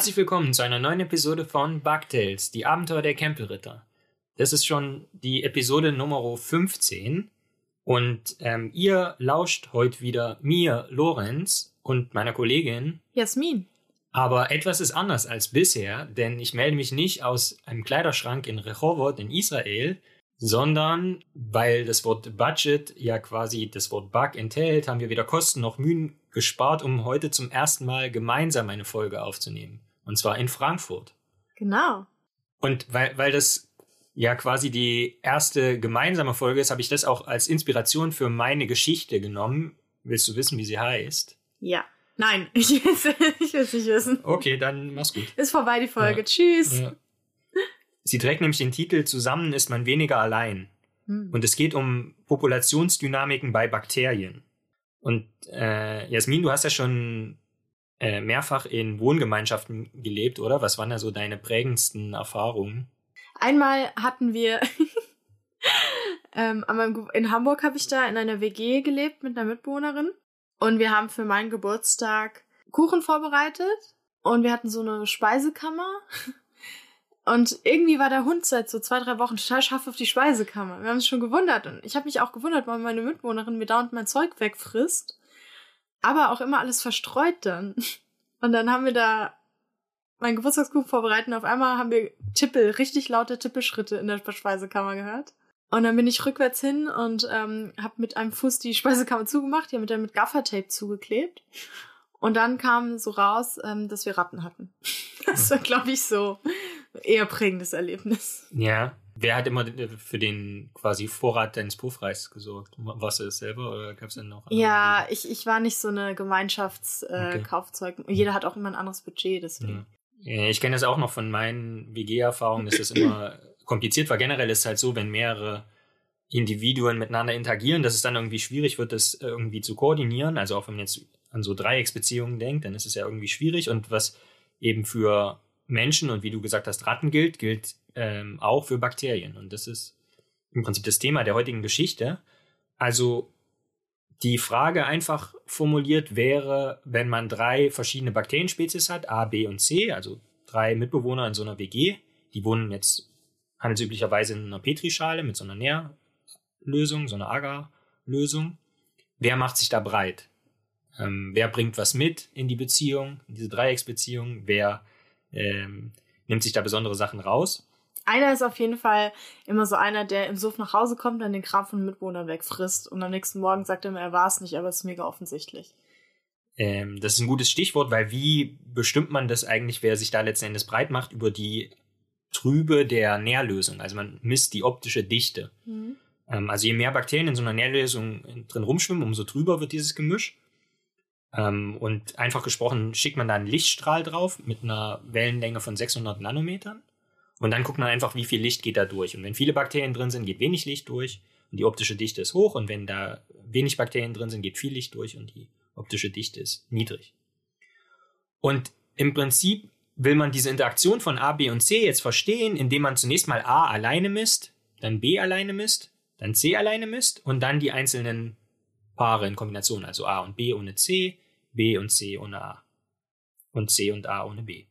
Herzlich willkommen zu einer neuen Episode von Bugtails, die Abenteuer der Campelritter. Das ist schon die Episode Nummer 15 und ähm, ihr lauscht heute wieder mir, Lorenz, und meiner Kollegin Jasmin. Aber etwas ist anders als bisher, denn ich melde mich nicht aus einem Kleiderschrank in Rehovot in Israel, sondern weil das Wort Budget ja quasi das Wort Bug enthält, haben wir weder Kosten noch Mühen gespart, um heute zum ersten Mal gemeinsam eine Folge aufzunehmen. Und zwar in Frankfurt. Genau. Und weil, weil das ja quasi die erste gemeinsame Folge ist, habe ich das auch als Inspiration für meine Geschichte genommen. Willst du wissen, wie sie heißt? Ja. Nein, ich will es nicht wissen. Okay, dann mach's gut. Ist vorbei die Folge. Ja. Tschüss. Ja. Sie trägt nämlich den Titel Zusammen ist man weniger allein. Hm. Und es geht um Populationsdynamiken bei Bakterien. Und äh, Jasmin, du hast ja schon äh, mehrfach in Wohngemeinschaften gelebt, oder? Was waren da so deine prägendsten Erfahrungen? Einmal hatten wir ähm, in Hamburg habe ich da in einer WG gelebt mit einer Mitbewohnerin und wir haben für meinen Geburtstag Kuchen vorbereitet und wir hatten so eine Speisekammer und irgendwie war der Hund seit so zwei, drei Wochen total scharf auf die Speisekammer. Wir haben uns schon gewundert. Und ich habe mich auch gewundert, warum meine Mitwohnerin mir dauernd mein Zeug wegfrisst. Aber auch immer alles verstreut dann. Und dann haben wir da meinen Geburtstagskuchen vorbereitet und auf einmal haben wir Tippel, richtig laute Tippelschritte in der Speisekammer gehört. Und dann bin ich rückwärts hin und ähm, habe mit einem Fuß die Speisekammer zugemacht, die haben wir dann mit Gaffertape zugeklebt. Und dann kam so raus, ähm, dass wir Ratten hatten. Das war, glaube ich, so eher prägendes Erlebnis. Ja. Wer hat immer für den quasi Vorrat deines Puffreis gesorgt? Warst du das selber oder gab es denn noch? Ja, ich, ich war nicht so eine Gemeinschaftskaufzeug. Äh, okay. Jeder hat auch immer ein anderes Budget, deswegen. Ja. Ich kenne das auch noch von meinen WG-Erfahrungen, dass das immer kompliziert war. Generell ist es halt so, wenn mehrere Individuen miteinander interagieren, dass es dann irgendwie schwierig wird, das irgendwie zu koordinieren. Also auch wenn man jetzt an so Dreiecksbeziehungen denkt, dann ist es ja irgendwie schwierig. Und was eben für Menschen und wie du gesagt hast, Ratten gilt, gilt ähm, auch für Bakterien. Und das ist im Prinzip das Thema der heutigen Geschichte. Also die Frage einfach formuliert wäre, wenn man drei verschiedene Bakterienspezies hat, A, B und C, also drei Mitbewohner in so einer WG, die wohnen jetzt handelsüblicherweise in einer Petrischale mit so einer Nährlösung, so einer Agarlösung. Wer macht sich da breit? Ähm, wer bringt was mit in die Beziehung, in diese Dreiecksbeziehung? Wer ähm, nimmt sich da besondere Sachen raus. Einer ist auf jeden Fall immer so einer, der im Suff nach Hause kommt, dann den Kram von Mitwohnern wegfrisst und am nächsten Morgen sagt er mir, er war es nicht, aber es ist mega offensichtlich. Ähm, das ist ein gutes Stichwort, weil wie bestimmt man das eigentlich, wer sich da letzten Endes breit macht, über die Trübe der Nährlösung? Also man misst die optische Dichte. Mhm. Ähm, also je mehr Bakterien in so einer Nährlösung drin rumschwimmen, umso trüber wird dieses Gemisch. Ähm, und einfach gesprochen schickt man da einen Lichtstrahl drauf mit einer Wellenlänge von 600 Nanometern. Und dann guckt man einfach, wie viel Licht geht da durch. Und wenn viele Bakterien drin sind, geht wenig Licht durch und die optische Dichte ist hoch. Und wenn da wenig Bakterien drin sind, geht viel Licht durch und die optische Dichte ist niedrig. Und im Prinzip will man diese Interaktion von A, B und C jetzt verstehen, indem man zunächst mal A alleine misst, dann B alleine misst, dann C alleine misst und dann die einzelnen Paare in Kombination, also A und B ohne C, B und C ohne A und C und A ohne B.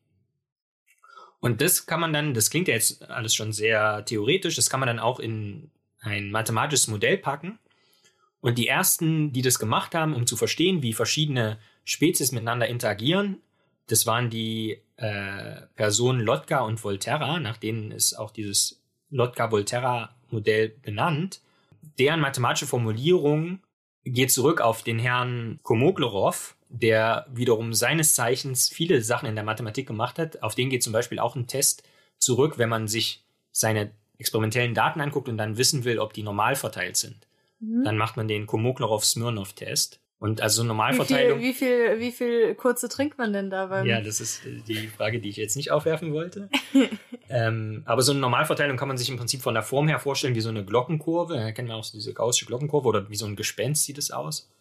Und das kann man dann, das klingt ja jetzt alles schon sehr theoretisch, das kann man dann auch in ein mathematisches Modell packen. Und die ersten, die das gemacht haben, um zu verstehen, wie verschiedene Spezies miteinander interagieren, das waren die äh, Personen Lotka und Volterra, nach denen ist auch dieses Lotka-Volterra-Modell benannt. Deren mathematische Formulierung geht zurück auf den Herrn Komoglerov, der wiederum seines Zeichens viele Sachen in der Mathematik gemacht hat. Auf den geht zum Beispiel auch ein Test zurück, wenn man sich seine experimentellen Daten anguckt und dann wissen will, ob die normal verteilt sind. Mhm. Dann macht man den Komoglerov-Smirnov-Test. Und also Normalverteilung. Wie viel, wie viel, wie viel kurze trinkt man denn da beim? Ja, das ist die Frage, die ich jetzt nicht aufwerfen wollte. ähm, aber so eine Normalverteilung kann man sich im Prinzip von der Form her vorstellen wie so eine Glockenkurve. Da kennen wir auch so diese gaussische Glockenkurve oder wie so ein Gespenst sieht es aus.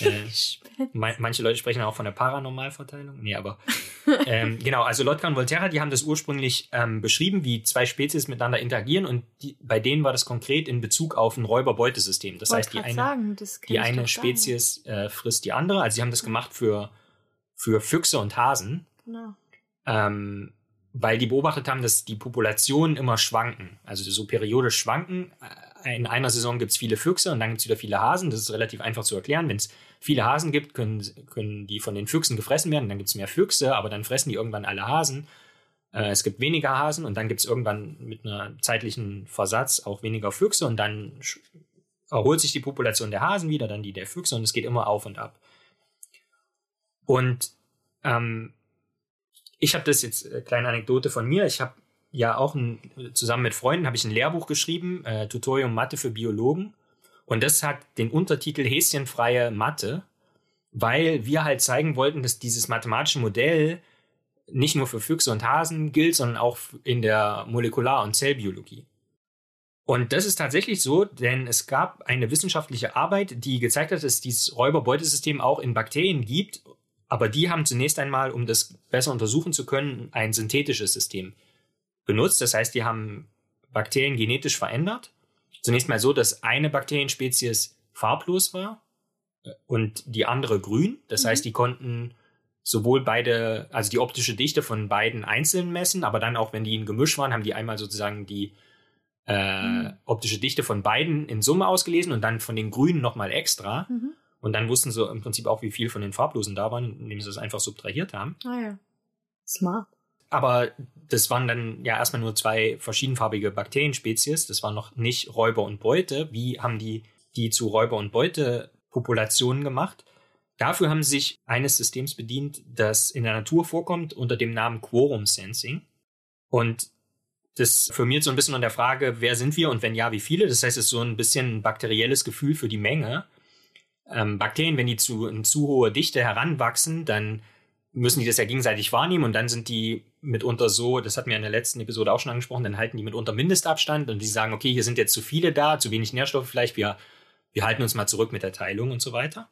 Äh, manche Leute sprechen auch von der Paranormalverteilung. Nee, aber ähm, genau, also Lotka und Volterra, die haben das ursprünglich ähm, beschrieben, wie zwei Spezies miteinander interagieren und die, bei denen war das konkret in Bezug auf ein Räuber-Beutesystem. Das heißt, die eine, sagen, die eine Spezies äh, frisst die andere. Also sie haben das gemacht für, für Füchse und Hasen. Genau. ähm, weil die beobachtet haben, dass die Populationen immer schwanken, also so periodisch schwanken. In einer Saison gibt es viele Füchse und dann gibt es wieder viele Hasen. Das ist relativ einfach zu erklären. Wenn es viele Hasen gibt, können, können die von den Füchsen gefressen werden. Dann gibt es mehr Füchse, aber dann fressen die irgendwann alle Hasen. Äh, es gibt weniger Hasen und dann gibt es irgendwann mit einer zeitlichen Versatz auch weniger Füchse und dann erholt sich die Population der Hasen wieder, dann die der Füchse und es geht immer auf und ab. Und ähm, ich habe das jetzt, äh, kleine Anekdote von mir, ich habe ja auch ein, zusammen mit Freunden habe ich ein Lehrbuch geschrieben, äh, Tutorium Mathe für Biologen. Und das hat den Untertitel Häschenfreie Mathe, weil wir halt zeigen wollten, dass dieses mathematische Modell nicht nur für Füchse und Hasen gilt, sondern auch in der Molekular- und Zellbiologie. Und das ist tatsächlich so, denn es gab eine wissenschaftliche Arbeit, die gezeigt hat, dass dieses Räuberbeutesystem auch in Bakterien gibt, aber die haben zunächst einmal, um das besser untersuchen zu können, ein synthetisches System benutzt. Das heißt, die haben Bakterien genetisch verändert. Zunächst mal so, dass eine Bakterienspezies farblos war und die andere grün. Das mhm. heißt, die konnten sowohl beide, also die optische Dichte von beiden einzeln messen, aber dann auch, wenn die ein Gemisch waren, haben die einmal sozusagen die äh, mhm. optische Dichte von beiden in Summe ausgelesen und dann von den Grünen nochmal extra. Mhm. Und dann wussten sie im Prinzip auch, wie viel von den Farblosen da waren, indem sie das einfach subtrahiert haben. Ah ja. Smart. Aber das waren dann ja erstmal nur zwei verschiedenfarbige Bakterienspezies. Das waren noch nicht Räuber und Beute. Wie haben die die zu Räuber- und Beute-Populationen gemacht? Dafür haben sie sich eines Systems bedient, das in der Natur vorkommt unter dem Namen Quorum Sensing. Und das firmiert so ein bisschen an der Frage, wer sind wir und wenn ja, wie viele. Das heißt, es ist so ein bisschen ein bakterielles Gefühl für die Menge. Ähm, Bakterien, wenn die zu in zu hohe Dichte heranwachsen, dann müssen die das ja gegenseitig wahrnehmen und dann sind die mitunter so, das hatten wir in der letzten Episode auch schon angesprochen, dann halten die mitunter Mindestabstand und die sagen, okay, hier sind jetzt zu viele da, zu wenig Nährstoffe vielleicht, wir, wir halten uns mal zurück mit der Teilung und so weiter.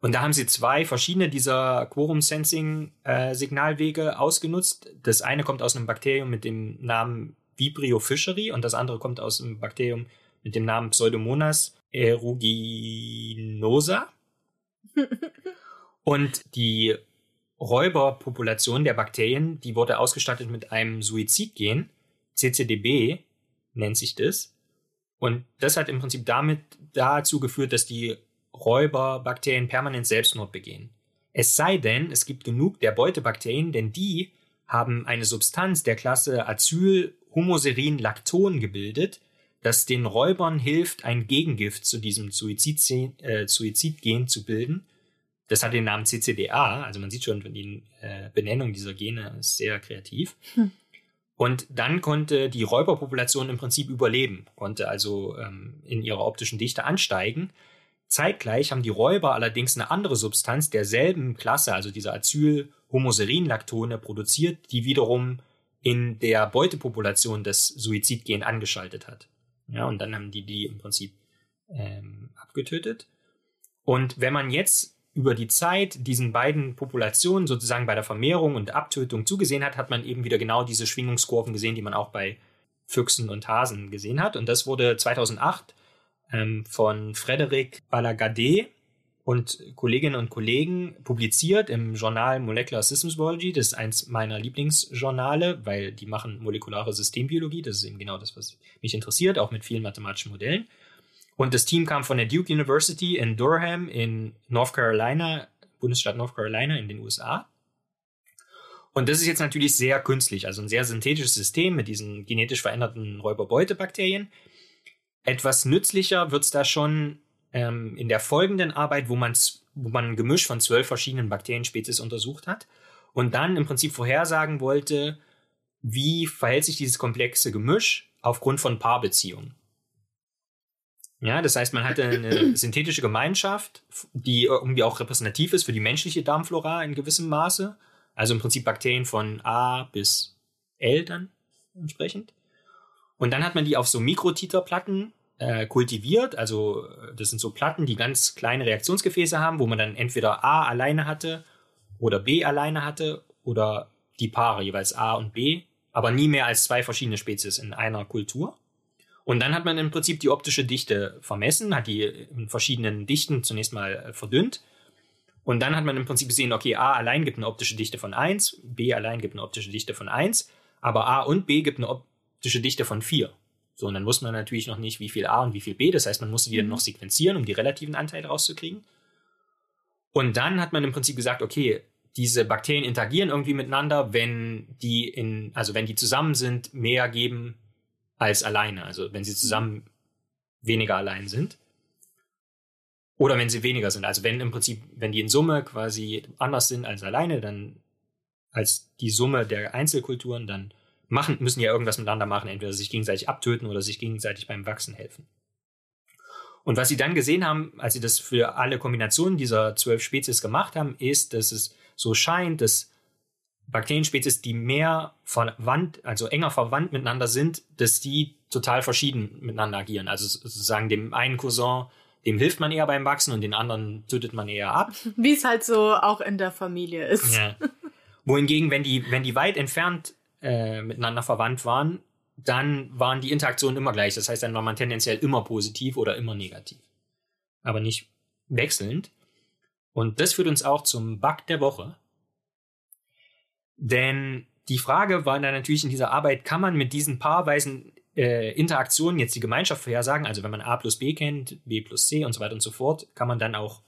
Und da haben sie zwei verschiedene dieser Quorum-Sensing-Signalwege äh, ausgenutzt. Das eine kommt aus einem Bakterium mit dem Namen Vibrio fischeri und das andere kommt aus einem Bakterium mit dem Namen Pseudomonas aeruginosa. und die Räuberpopulation der Bakterien, die wurde ausgestattet mit einem Suizidgen, CCDB nennt sich das. Und das hat im Prinzip damit dazu geführt, dass die Räuberbakterien permanent Selbstmord begehen. Es sei denn, es gibt genug der Beutebakterien, denn die haben eine Substanz der Klasse Acyl-Homoserin-Lacton gebildet, das den Räubern hilft, ein Gegengift zu diesem Suizid, äh, Suizidgen zu bilden. Das hat den Namen CCDA, also man sieht schon, die äh, Benennung dieser Gene ist sehr kreativ. Hm. Und dann konnte die Räuberpopulation im Prinzip überleben, konnte also ähm, in ihrer optischen Dichte ansteigen Zeitgleich haben die Räuber allerdings eine andere Substanz derselben Klasse, also diese Acyl-Homoserin-Lactone, produziert, die wiederum in der Beutepopulation das Suizidgen angeschaltet hat. Ja, und dann haben die die im Prinzip ähm, abgetötet. Und wenn man jetzt über die Zeit diesen beiden Populationen sozusagen bei der Vermehrung und Abtötung zugesehen hat, hat man eben wieder genau diese Schwingungskurven gesehen, die man auch bei Füchsen und Hasen gesehen hat. Und das wurde 2008 ähm, von Frederic Balagade und Kolleginnen und Kollegen publiziert im Journal Molecular Systems Biology. Das ist eins meiner Lieblingsjournale, weil die machen molekulare Systembiologie. Das ist eben genau das, was mich interessiert, auch mit vielen mathematischen Modellen. Und das Team kam von der Duke University in Durham in North Carolina, Bundesstaat North Carolina in den USA. Und das ist jetzt natürlich sehr künstlich, also ein sehr synthetisches System mit diesen genetisch veränderten Räuberbeutelbakterien. Etwas nützlicher wird's da schon ähm, in der folgenden Arbeit, wo, man's, wo man ein Gemisch von zwölf verschiedenen Bakterienspezies untersucht hat und dann im Prinzip vorhersagen wollte, wie verhält sich dieses komplexe Gemisch aufgrund von Paarbeziehungen. Ja, das heißt, man hatte eine synthetische Gemeinschaft, die irgendwie auch repräsentativ ist für die menschliche Darmflora in gewissem Maße. Also im Prinzip Bakterien von A bis L dann entsprechend. Und dann hat man die auf so Mikrotiterplatten äh, kultiviert. Also äh, das sind so Platten, die ganz kleine Reaktionsgefäße haben, wo man dann entweder A alleine hatte oder B alleine hatte oder die Paare, jeweils A und B, aber nie mehr als zwei verschiedene Spezies in einer Kultur. Und dann hat man im Prinzip die optische Dichte vermessen, hat die in verschiedenen Dichten zunächst mal äh, verdünnt Und dann hat man im Prinzip gesehen, okay, A allein gibt eine optische Dichte von 1, B allein gibt eine optische Dichte von 1, aber A und B gibt eine optische Dichte von 4. So, und dann wusste man natürlich noch nicht, wie viel A und wie viel B. Das heißt, man musste die dann noch sequenzieren, um die relativen Anteile rauszukriegen. Und dann hat man im Prinzip gesagt, okay, diese Bakterien interagieren irgendwie miteinander, wenn die in, also wenn die zusammen sind, mehr geben als alleine. Also wenn sie zusammen weniger allein sind. Oder wenn sie weniger sind. Also wenn im Prinzip, wenn die in Summe quasi anders sind als alleine, dann als die Summe der Einzelkulturen, dann machen, müssen ja irgendwas miteinander machen, entweder sich gegenseitig abtöten oder sich gegenseitig beim Wachsen helfen. Und was sie dann gesehen haben, als sie das für alle Kombinationen dieser zwölf Spezies gemacht haben, ist, dass es so scheint, dass Bakterienspezies, die mehr verwandt, also enger verwandt miteinander sind, dass die total verschieden miteinander agieren. Also sozusagen dem einen Cousin, dem hilft man eher beim Wachsen und den anderen tötet man eher ab. Wie es halt so auch in der Familie ist. Ja. Wohingegen, wenn die, wenn die weit entfernt äh, miteinander verwandt waren, dann waren die Interaktionen immer gleich. Das heißt, dann war man tendenziell immer positiv oder immer negativ. Aber nicht wechselnd. Und das führt uns auch zum Bug der Woche. Denn die Frage war dann natürlich in dieser Arbeit, kann man mit diesen paarweisen äh, Interaktionen jetzt die Gemeinschaft vorhersagen? Also wenn man A plus B kennt, B plus C und so weiter und so fort, kann man dann auch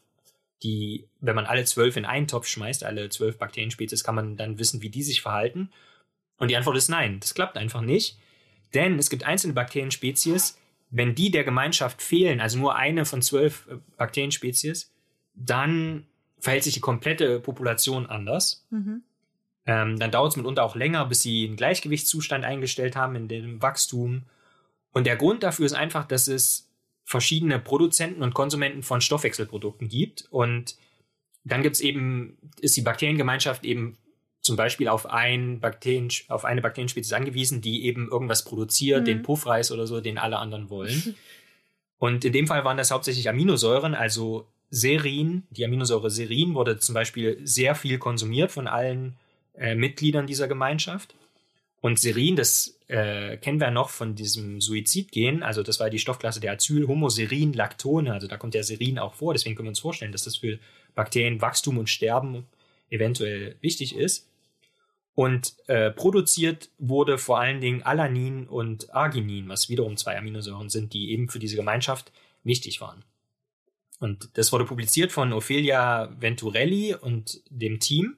die, wenn man alle zwölf in einen Topf schmeißt, alle zwölf Bakterienspezies, kann man dann wissen, wie die sich verhalten? Und die Antwort ist nein, das klappt einfach nicht. Denn es gibt einzelne Bakterienspezies, wenn die der Gemeinschaft fehlen, also nur eine von zwölf äh, Bakterienspezies, dann verhält sich die komplette Population anders. Mhm. Ähm, dann dauert es mitunter auch länger, bis sie einen Gleichgewichtszustand eingestellt haben in dem Wachstum. Und der Grund dafür ist einfach, dass es verschiedene Produzenten und Konsumenten von Stoffwechselprodukten gibt. Und dann gibt es eben, ist die Bakteriengemeinschaft eben zum Beispiel auf, ein Bakterien, auf eine Bakterienspezies angewiesen, die eben irgendwas produziert, mhm. den Puffreis oder so, den alle anderen wollen. Und in dem Fall waren das hauptsächlich Aminosäuren, also Serin. Die Aminosäure Serin wurde zum Beispiel sehr viel konsumiert von allen äh, Mitgliedern dieser Gemeinschaft. Und Serin, das äh, kennen wir noch von diesem Suizidgen, also das war die Stoffklasse der Acyl-Homoserin-Lactone, also da kommt der Serin auch vor, deswegen können wir uns vorstellen, dass das für Bakterien Wachstum und Sterben eventuell wichtig ist. Und äh, produziert wurde vor allen Dingen Alanin und Arginin, was wiederum zwei Aminosäuren sind, die eben für diese Gemeinschaft wichtig waren. Und das wurde publiziert von Ophelia Venturelli und dem Team.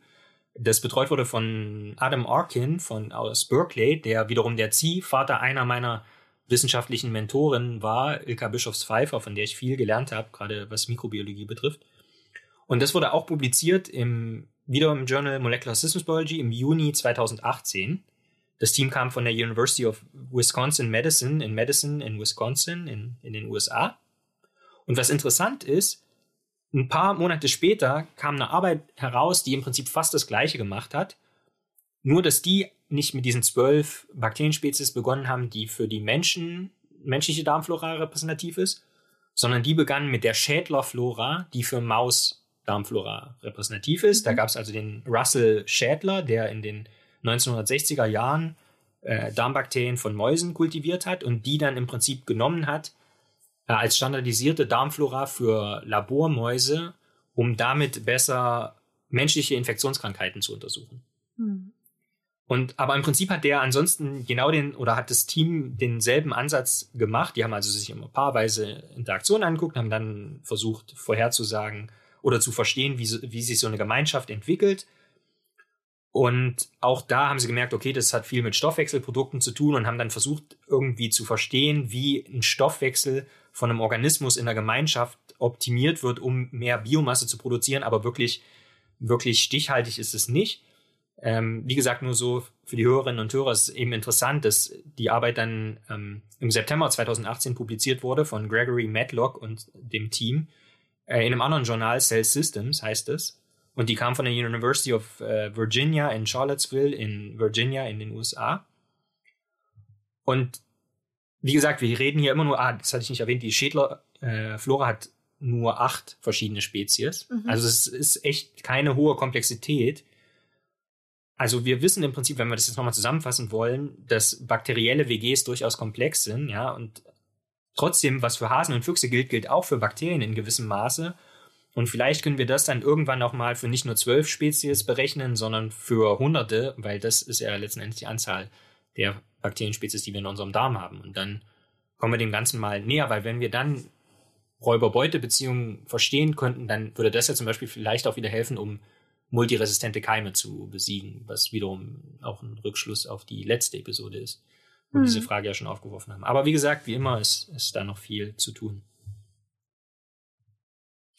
Das betreut wurde von Adam Arkin von aus Berkeley, der wiederum der Ziehvater einer meiner wissenschaftlichen Mentoren war, Ilka Bischofs-Pfeiffer, von der ich viel gelernt habe, gerade was Mikrobiologie betrifft. Und das wurde auch publiziert im wieder im Journal Molecular Systems Biology im Juni 2018. Das Team kam von der University of Wisconsin Medicine in Madison in Wisconsin in, in den USA. Und was interessant ist, ein paar Monate später kam eine Arbeit heraus, die im Prinzip fast das Gleiche gemacht hat. Nur, dass die nicht mit diesen zwölf Bakterienspezies begonnen haben, die für die Menschen, menschliche Darmflora repräsentativ ist, sondern die begannen mit der Schädlerflora, die für Maus Darmflora repräsentativ ist. Mhm. Da gab es also den Russell Schädler, der in den 1960er Jahren äh, Darmbakterien von Mäusen kultiviert hat und die dann im Prinzip genommen hat als standardisierte Darmflora für Labormäuse, um damit besser menschliche Infektionskrankheiten zu untersuchen. Mhm. Und aber im Prinzip hat der ansonsten genau den oder hat das Team denselben Ansatz gemacht. Die haben also sich immer paarweise Interaktionen angeguckt, haben dann versucht vorherzusagen, oder zu verstehen, wie, wie sich so eine Gemeinschaft entwickelt. Und auch da haben sie gemerkt, okay, das hat viel mit Stoffwechselprodukten zu tun und haben dann versucht, irgendwie zu verstehen, wie ein Stoffwechsel von einem Organismus in der Gemeinschaft optimiert wird, um mehr Biomasse zu produzieren, aber wirklich, wirklich stichhaltig ist es nicht. Ähm, wie gesagt, nur so für die Hörerinnen und Hörer ist es eben interessant, dass die Arbeit dann ähm, im September 2018 publiziert wurde von Gregory Matlock und dem Team äh, in einem anderen Journal, Cell Systems heißt es. Und die kam von der University of äh, Virginia in Charlottesville in Virginia in den USA. Und wie gesagt, wir reden hier immer nur, ah, das hatte ich nicht erwähnt, die Schädlerflora äh, hat nur acht verschiedene Spezies. Mhm. Also es ist echt keine hohe Komplexität. Also wir wissen im Prinzip, wenn wir das jetzt nochmal zusammenfassen wollen, dass bakterielle WGs durchaus komplex sind, ja, und Trotzdem, was für Hasen und Füchse gilt, gilt auch für Bakterien in gewissem Maße. Und vielleicht können wir das dann irgendwann auch mal für nicht nur zwölf Spezies berechnen, sondern für Hunderte, weil das ist ja letzten Endes die Anzahl der Bakterienspezies, die wir in unserem Darm haben. Und dann kommen wir dem Ganzen mal näher, weil wenn wir dann Räuber-Beute-Beziehungen verstehen könnten, dann würde das ja zum Beispiel vielleicht auch wieder helfen, um multiresistente Keime zu besiegen, was wiederum auch ein Rückschluss auf die letzte Episode ist, wo wir hm. diese Frage ja schon aufgeworfen haben. Aber wie gesagt, wie immer ist, ist da noch viel zu tun.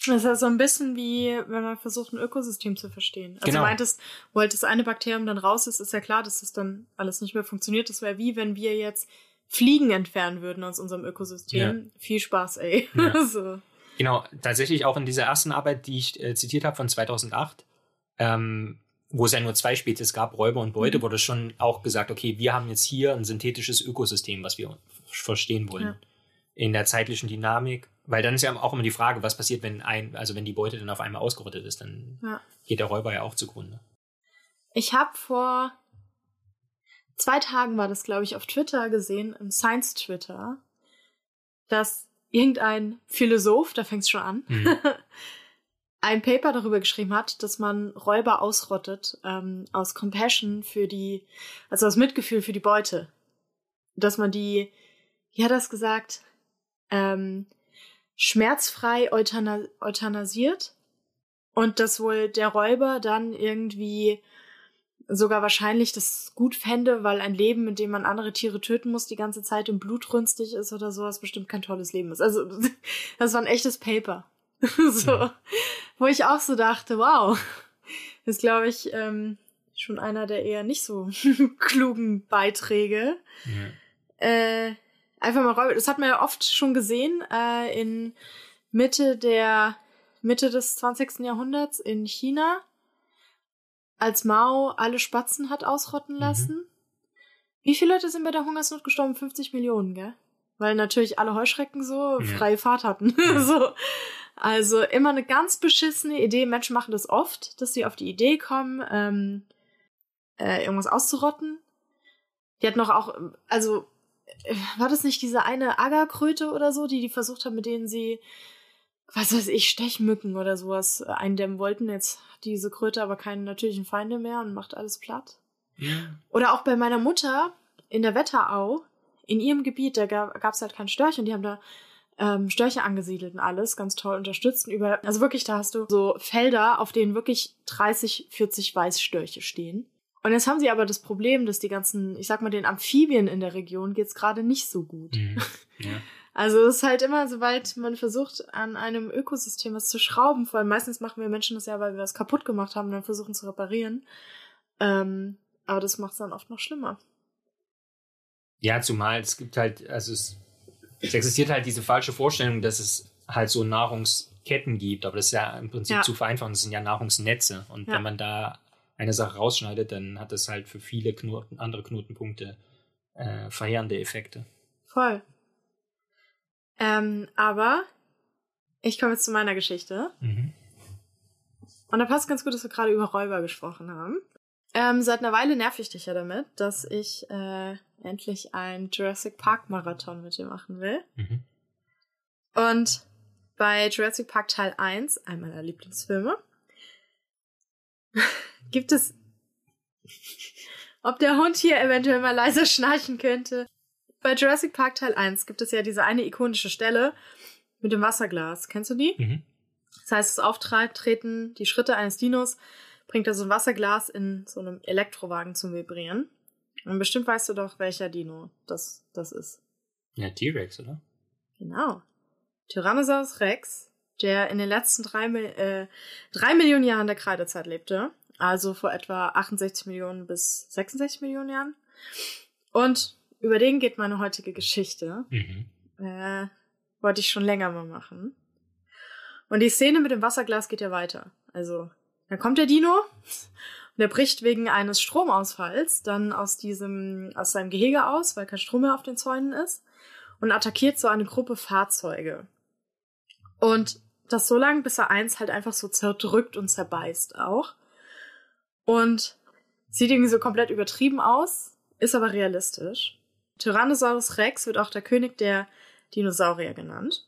Das ist ja so ein bisschen wie, wenn man versucht, ein Ökosystem zu verstehen. Also genau. du meintest, wo halt das eine Bakterium dann raus ist, ist ja klar, dass das dann alles nicht mehr funktioniert. Das wäre wie, wenn wir jetzt Fliegen entfernen würden aus unserem Ökosystem. Ja. Viel Spaß, ey. Ja. so. Genau, tatsächlich auch in dieser ersten Arbeit, die ich äh, zitiert habe von 2008, ähm, wo es ja nur zwei Spezies gab, Räuber und Beute, mhm. wurde schon auch gesagt, okay, wir haben jetzt hier ein synthetisches Ökosystem, was wir verstehen wollen. Ja. In der zeitlichen Dynamik weil dann ist ja auch immer die Frage, was passiert, wenn ein, also wenn die Beute dann auf einmal ausgerottet ist, dann ja. geht der Räuber ja auch zugrunde. Ich habe vor zwei Tagen war das, glaube ich, auf Twitter gesehen, im Science Twitter, dass irgendein Philosoph, da fängt es schon an, mhm. ein Paper darüber geschrieben hat, dass man Räuber ausrottet ähm, aus Compassion für die, also aus Mitgefühl für die Beute, dass man die, wie hat das gesagt, ähm, schmerzfrei euthana euthanasiert und dass wohl der Räuber dann irgendwie sogar wahrscheinlich das gut fände, weil ein Leben, in dem man andere Tiere töten muss, die ganze Zeit im Blut rünstig ist oder sowas, bestimmt kein tolles Leben ist. Also das war ein echtes Paper. so, ja. wo ich auch so dachte, wow, ist glaube ich ähm, schon einer der eher nicht so klugen Beiträge. Ja. Äh, einfach mal Räuber. Das hat man ja oft schon gesehen äh, in Mitte der Mitte des 20. Jahrhunderts in China, als Mao alle Spatzen hat ausrotten mhm. lassen. Mhm. Wie viele Leute sind bei der Hungersnot gestorben? 50 Millionen, gell? Weil natürlich alle Heuschrecken so ja. freie Fahrt hatten. Ja. so. Also immer eine ganz beschissene Idee. Menschen machen das oft, dass sie auf die Idee kommen, ähm, äh, irgendwas auszurotten. Die hat noch auch, also war das nicht diese eine Agerkröte oder so, die die versucht haben, mit denen sie, was weiß ich, Stechmücken oder sowas eindämmen wollten. Jetzt hat diese Kröte aber keine natürlichen Feinde mehr und macht alles platt. Ja. Oder auch bei meiner Mutter in der Wetterau, in ihrem Gebiet, da gab es halt kein Störche und die haben da ähm, Störche angesiedelt und alles, ganz toll unterstützt. Über, also wirklich, da hast du so Felder, auf denen wirklich 30, 40 Weißstörche stehen. Und jetzt haben sie aber das Problem, dass die ganzen, ich sag mal, den Amphibien in der Region geht's gerade nicht so gut. Mhm. Ja. Also es ist halt immer, sobald man versucht, an einem Ökosystem was zu schrauben, vor allem meistens machen wir Menschen das ja, weil wir was kaputt gemacht haben und dann versuchen zu reparieren. Ähm, aber das macht es dann oft noch schlimmer. Ja, zumal es gibt halt, also es, es existiert halt diese falsche Vorstellung, dass es halt so Nahrungsketten gibt, aber das ist ja im Prinzip ja. zu vereinfachen, das sind ja Nahrungsnetze. Und ja. wenn man da eine Sache rausschneidet, dann hat das halt für viele Knoten, andere Knotenpunkte äh, verheerende Effekte. Voll. Ähm, aber ich komme jetzt zu meiner Geschichte. Mhm. Und da passt ganz gut, dass wir gerade über Räuber gesprochen haben. Ähm, seit einer Weile nerv ich dich ja damit, dass ich äh, endlich einen Jurassic Park Marathon mit dir machen will. Mhm. Und bei Jurassic Park Teil 1, einer meiner Lieblingsfilme, Gibt es. Ob der Hund hier eventuell mal leiser schnarchen könnte? Bei Jurassic Park Teil 1 gibt es ja diese eine ikonische Stelle mit dem Wasserglas. Kennst du die? Mhm. Das heißt, das Auftreten, die Schritte eines Dinos, bringt da so ein Wasserglas in so einem Elektrowagen zum Vibrieren. Und bestimmt weißt du doch, welcher Dino das, das ist. Ja, T-Rex, oder? Genau. Tyrannosaurus Rex, der in den letzten drei, äh, drei Millionen Jahren der Kreidezeit lebte also vor etwa 68 Millionen bis 66 Millionen Jahren. Und über den geht meine heutige Geschichte. Mhm. Äh, wollte ich schon länger mal machen. Und die Szene mit dem Wasserglas geht ja weiter. Also, da kommt der Dino und er bricht wegen eines Stromausfalls dann aus diesem, aus seinem Gehege aus, weil kein Strom mehr auf den Zäunen ist und attackiert so eine Gruppe Fahrzeuge. Und das so lange, bis er eins halt einfach so zerdrückt und zerbeißt auch. Und sieht irgendwie so komplett übertrieben aus, ist aber realistisch. Tyrannosaurus Rex wird auch der König der Dinosaurier genannt.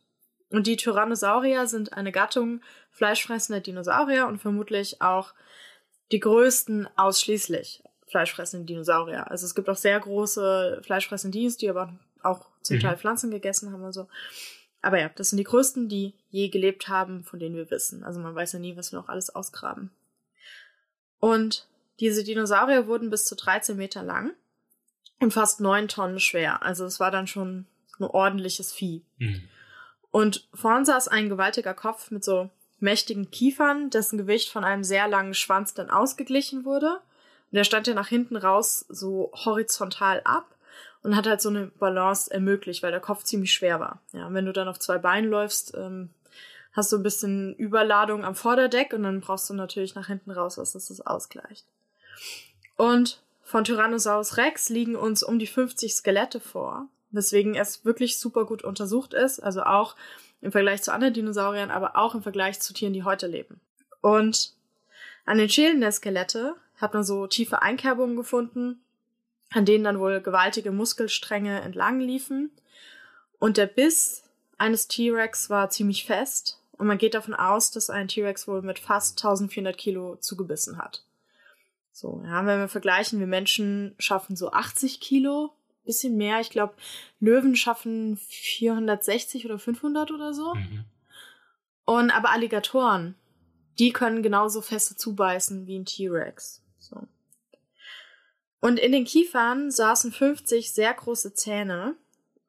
Und die Tyrannosaurier sind eine Gattung fleischfressender Dinosaurier und vermutlich auch die größten ausschließlich fleischfressenden Dinosaurier. Also es gibt auch sehr große fleischfressende Dinos, die aber auch zum mhm. Teil Pflanzen gegessen haben und so. Aber ja, das sind die größten, die je gelebt haben, von denen wir wissen. Also man weiß ja nie, was wir noch alles ausgraben. Und diese Dinosaurier wurden bis zu 13 Meter lang und fast 9 Tonnen schwer. Also es war dann schon ein ordentliches Vieh. Mhm. Und vorn saß ein gewaltiger Kopf mit so mächtigen Kiefern, dessen Gewicht von einem sehr langen Schwanz dann ausgeglichen wurde. Und der stand ja nach hinten raus so horizontal ab und hat halt so eine Balance ermöglicht, weil der Kopf ziemlich schwer war. Ja, und wenn du dann auf zwei Beinen läufst, ähm, hast du ein bisschen Überladung am Vorderdeck und dann brauchst du natürlich nach hinten raus, was das, ausgleicht. Und von Tyrannosaurus Rex liegen uns um die 50 Skelette vor, weswegen es wirklich super gut untersucht ist, also auch im Vergleich zu anderen Dinosauriern, aber auch im Vergleich zu Tieren, die heute leben. Und an den Schälen der Skelette hat man so tiefe Einkerbungen gefunden, an denen dann wohl gewaltige Muskelstränge entlang liefen. Und der Biss eines T-Rex war ziemlich fest und man geht davon aus, dass ein T-Rex wohl mit fast 1400 Kilo zugebissen hat. So, ja, wenn wir vergleichen, wir Menschen schaffen so 80 Kilo, bisschen mehr. Ich glaube, Löwen schaffen 460 oder 500 oder so. Mhm. Und aber Alligatoren, die können genauso feste zubeißen wie ein T-Rex. So. Und in den Kiefern saßen 50 sehr große Zähne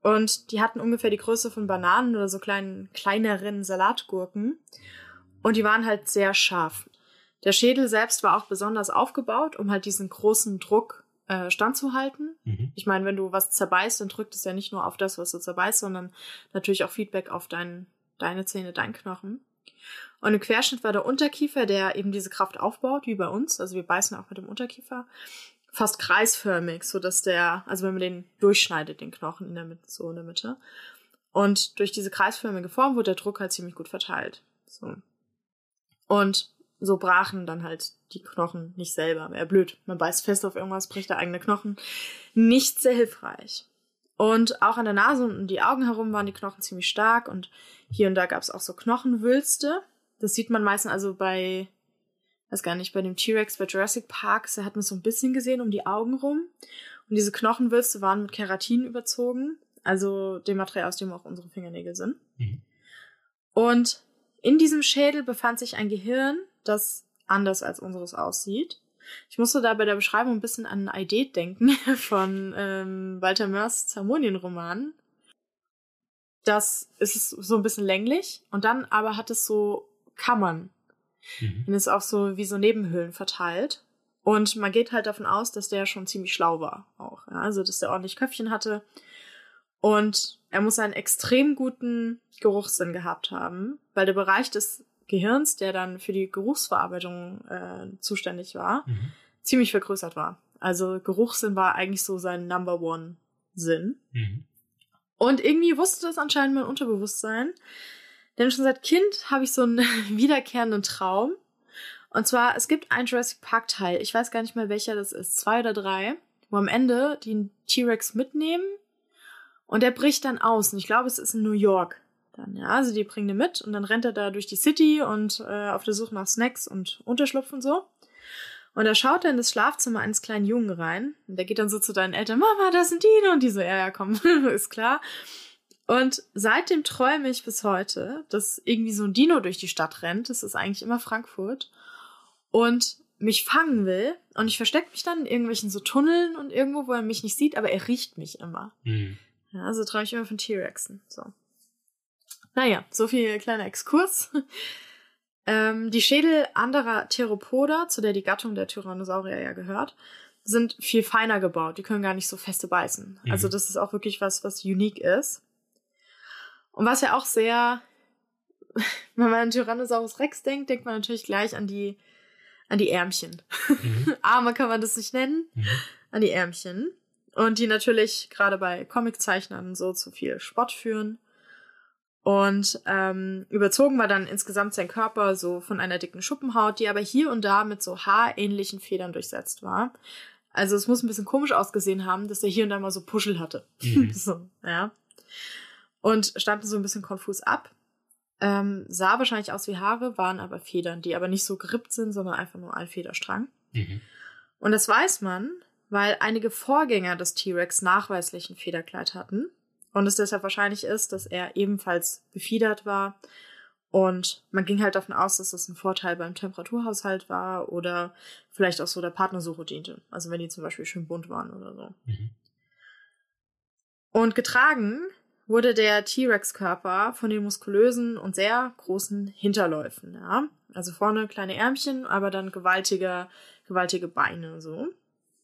und die hatten ungefähr die Größe von Bananen oder so kleinen, kleineren Salatgurken. Und die waren halt sehr scharf. Der Schädel selbst war auch besonders aufgebaut, um halt diesen großen Druck äh, standzuhalten. Mhm. Ich meine, wenn du was zerbeißt, dann drückt es ja nicht nur auf das, was du zerbeißt, sondern natürlich auch Feedback auf dein, deine Zähne, dein Knochen. Und im Querschnitt war der Unterkiefer, der eben diese Kraft aufbaut, wie bei uns. Also wir beißen auch mit dem Unterkiefer fast kreisförmig, so dass der, also wenn man den durchschneidet, den Knochen in der Mitte, so in der Mitte. Und durch diese kreisförmige Form wurde der Druck halt ziemlich gut verteilt. So. Und so brachen dann halt die Knochen nicht selber. Wäre blöd. Man beißt fest auf irgendwas, bricht der eigene Knochen. Nicht sehr hilfreich. Und auch an der Nase und um die Augen herum waren die Knochen ziemlich stark und hier und da gab es auch so Knochenwülste. Das sieht man meistens also bei weiß gar nicht, bei dem T-Rex bei Jurassic Park, da hat man so ein bisschen gesehen um die Augen rum. Und diese Knochenwürste waren mit Keratin überzogen, also dem Material, aus dem auch unsere Fingernägel sind. Mhm. Und in diesem Schädel befand sich ein Gehirn, das anders als unseres aussieht. Ich musste da bei der Beschreibung ein bisschen an Idee denken von ähm, Walter Mörs Zermonien-Roman. Das ist so ein bisschen länglich und dann aber hat es so Kammern Mhm. Und ist auch so wie so Nebenhöhlen verteilt. Und man geht halt davon aus, dass der schon ziemlich schlau war auch. Ja? Also, dass der ordentlich Köpfchen hatte. Und er muss einen extrem guten Geruchssinn gehabt haben, weil der Bereich des Gehirns, der dann für die Geruchsverarbeitung äh, zuständig war, mhm. ziemlich vergrößert war. Also Geruchssinn war eigentlich so sein Number One Sinn. Mhm. Und irgendwie wusste das anscheinend mein Unterbewusstsein, denn schon seit Kind habe ich so einen wiederkehrenden Traum. Und zwar, es gibt einen Jurassic Park Teil, ich weiß gar nicht mehr welcher das ist, zwei oder drei, wo am Ende die einen T-Rex mitnehmen und der bricht dann aus. Und ich glaube, es ist in New York dann, ja. Also die bringen den mit und dann rennt er da durch die City und äh, auf der Suche nach Snacks und Unterschlupf und so. Und da schaut er in das Schlafzimmer eines kleinen Jungen rein. Und der geht dann so zu deinen Eltern, Mama, das sind Dino. Und die so, ja, ja, komm, ist klar. Und seitdem träume ich bis heute, dass irgendwie so ein Dino durch die Stadt rennt. Das ist eigentlich immer Frankfurt. Und mich fangen will. Und ich verstecke mich dann in irgendwelchen so Tunneln und irgendwo, wo er mich nicht sieht, aber er riecht mich immer. Mhm. Ja, also träume ich immer von T-Rexen. So. Naja, so viel kleiner Exkurs. ähm, die Schädel anderer Theropoda, zu der die Gattung der Tyrannosaurier ja gehört, sind viel feiner gebaut. Die können gar nicht so feste beißen. Mhm. Also das ist auch wirklich was, was unique ist. Und was ja auch sehr, wenn man an Tyrannosaurus Rex denkt, denkt man natürlich gleich an die, an die Ärmchen. Mhm. Arme kann man das nicht nennen, mhm. an die Ärmchen. Und die natürlich gerade bei Comiczeichnern so zu viel Spott führen. Und ähm, überzogen war dann insgesamt sein Körper so von einer dicken Schuppenhaut, die aber hier und da mit so haarähnlichen Federn durchsetzt war. Also es muss ein bisschen komisch ausgesehen haben, dass er hier und da mal so Puschel hatte. Mhm. so, ja und standen so ein bisschen konfus ab. Ähm, sah wahrscheinlich aus wie Haare, waren aber Federn, die aber nicht so gerippt sind, sondern einfach nur ein Federstrang. Mhm. Und das weiß man, weil einige Vorgänger des T-Rex nachweislich ein Federkleid hatten und es deshalb wahrscheinlich ist, dass er ebenfalls befiedert war. Und man ging halt davon aus, dass das ein Vorteil beim Temperaturhaushalt war oder vielleicht auch so der Partnersuche diente. Also wenn die zum Beispiel schön bunt waren oder so. Mhm. Und getragen wurde der T-Rex-Körper von den muskulösen und sehr großen Hinterläufen, ja. Also vorne kleine Ärmchen, aber dann gewaltige, gewaltige Beine, so.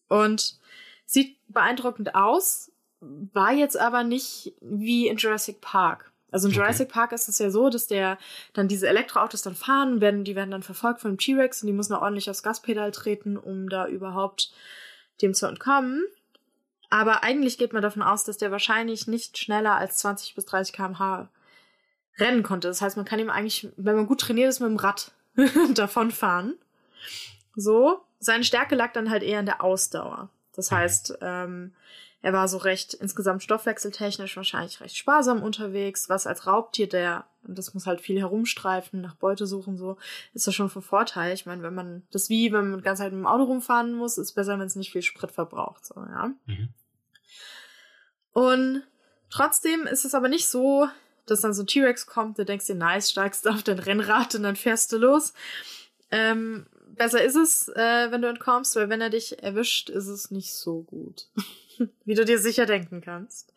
Und sieht beeindruckend aus, war jetzt aber nicht wie in Jurassic Park. Also in okay. Jurassic Park ist es ja so, dass der dann diese Elektroautos dann fahren, werden, die werden dann verfolgt von dem T-Rex und die müssen auch ordentlich aufs Gaspedal treten, um da überhaupt dem zu entkommen. Aber eigentlich geht man davon aus, dass der wahrscheinlich nicht schneller als 20 bis 30 km/h rennen konnte. Das heißt, man kann ihm eigentlich, wenn man gut trainiert ist, mit dem Rad davonfahren. So. Seine Stärke lag dann halt eher in der Ausdauer. Das mhm. heißt, ähm, er war so recht insgesamt stoffwechseltechnisch wahrscheinlich recht sparsam unterwegs, was als Raubtier, der, und das muss halt viel herumstreifen, nach Beute suchen, so, ist das schon von Vorteil. Ich meine, wenn man, das wie, wenn man ganze Zeit mit dem Auto rumfahren muss, ist besser, wenn es nicht viel Sprit verbraucht, so, ja. Mhm. Und trotzdem ist es aber nicht so, dass dann so ein T-Rex kommt, du denkst dir, nice, steigst auf dein Rennrad und dann fährst du los. Ähm, besser ist es, äh, wenn du entkommst, weil wenn er dich erwischt, ist es nicht so gut. Wie du dir sicher denken kannst.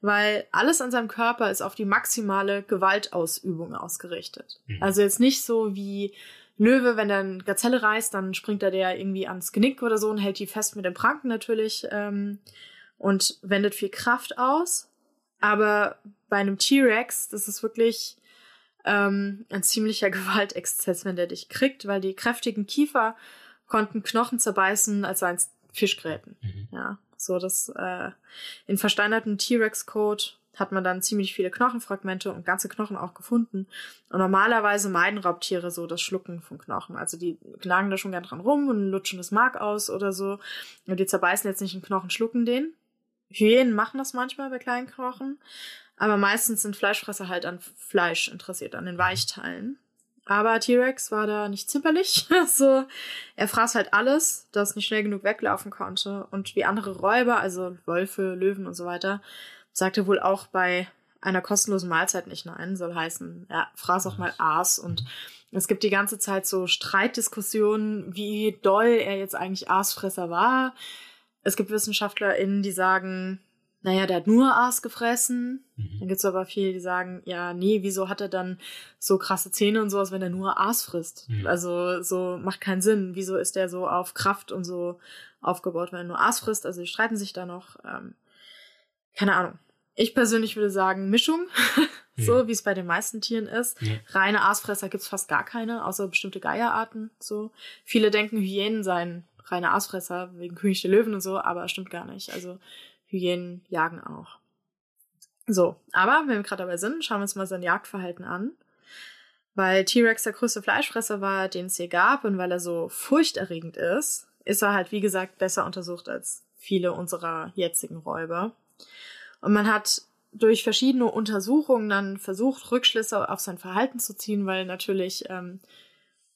Weil alles an seinem Körper ist auf die maximale Gewaltausübung ausgerichtet. Mhm. Also jetzt nicht so wie Löwe, wenn er eine Gazelle reißt, dann springt er der irgendwie ans Genick oder so und hält die fest mit dem Pranken natürlich ähm, und wendet viel Kraft aus. Aber bei einem T-Rex, das ist wirklich ähm, ein ziemlicher Gewaltexzess, wenn der dich kriegt, weil die kräftigen Kiefer konnten Knochen zerbeißen, als seien es Fischgräten. Mhm. Ja, so das äh, in versteinerten T-Rex-Code hat man dann ziemlich viele Knochenfragmente und ganze Knochen auch gefunden. Und normalerweise meiden Raubtiere so das Schlucken von Knochen. Also die knagen da schon gern dran rum und lutschen das Mark aus oder so. Und die zerbeißen jetzt nicht einen Knochen, schlucken den. Hyänen machen das manchmal bei kleinen Knochen. Aber meistens sind Fleischfresser halt an Fleisch interessiert, an den Weichteilen. Aber T-Rex war da nicht zimperlich. so, er fraß halt alles, das nicht schnell genug weglaufen konnte. Und wie andere Räuber, also Wölfe, Löwen und so weiter, sagte wohl auch bei einer kostenlosen Mahlzeit nicht nein. Soll heißen, er fraß auch mal Aas. Und es gibt die ganze Zeit so Streitdiskussionen, wie doll er jetzt eigentlich Aasfresser war. Es gibt WissenschaftlerInnen, die sagen, naja, der hat nur Aas gefressen. Mhm. Dann gibt's aber viele, die sagen, ja, nee, wieso hat er dann so krasse Zähne und sowas, wenn er nur Aas frisst? Mhm. Also so macht keinen Sinn. Wieso ist der so auf Kraft und so aufgebaut, wenn er nur Aas frisst? Also die streiten sich da noch. Ähm, keine Ahnung. Ich persönlich würde sagen Mischung, so wie es bei den meisten Tieren ist. Ja. Reine Aasfresser gibt's fast gar keine, außer bestimmte Geierarten. So viele denken, Hyänen seien reine Aasfresser wegen König der Löwen und so, aber stimmt gar nicht. Also Hyänen jagen auch. So, aber wenn wir gerade dabei sind, schauen wir uns mal sein Jagdverhalten an. Weil T-Rex der größte Fleischfresser war, den es hier gab, und weil er so furchterregend ist, ist er halt, wie gesagt, besser untersucht als viele unserer jetzigen Räuber. Und man hat durch verschiedene Untersuchungen dann versucht, Rückschlüsse auf sein Verhalten zu ziehen, weil natürlich ähm,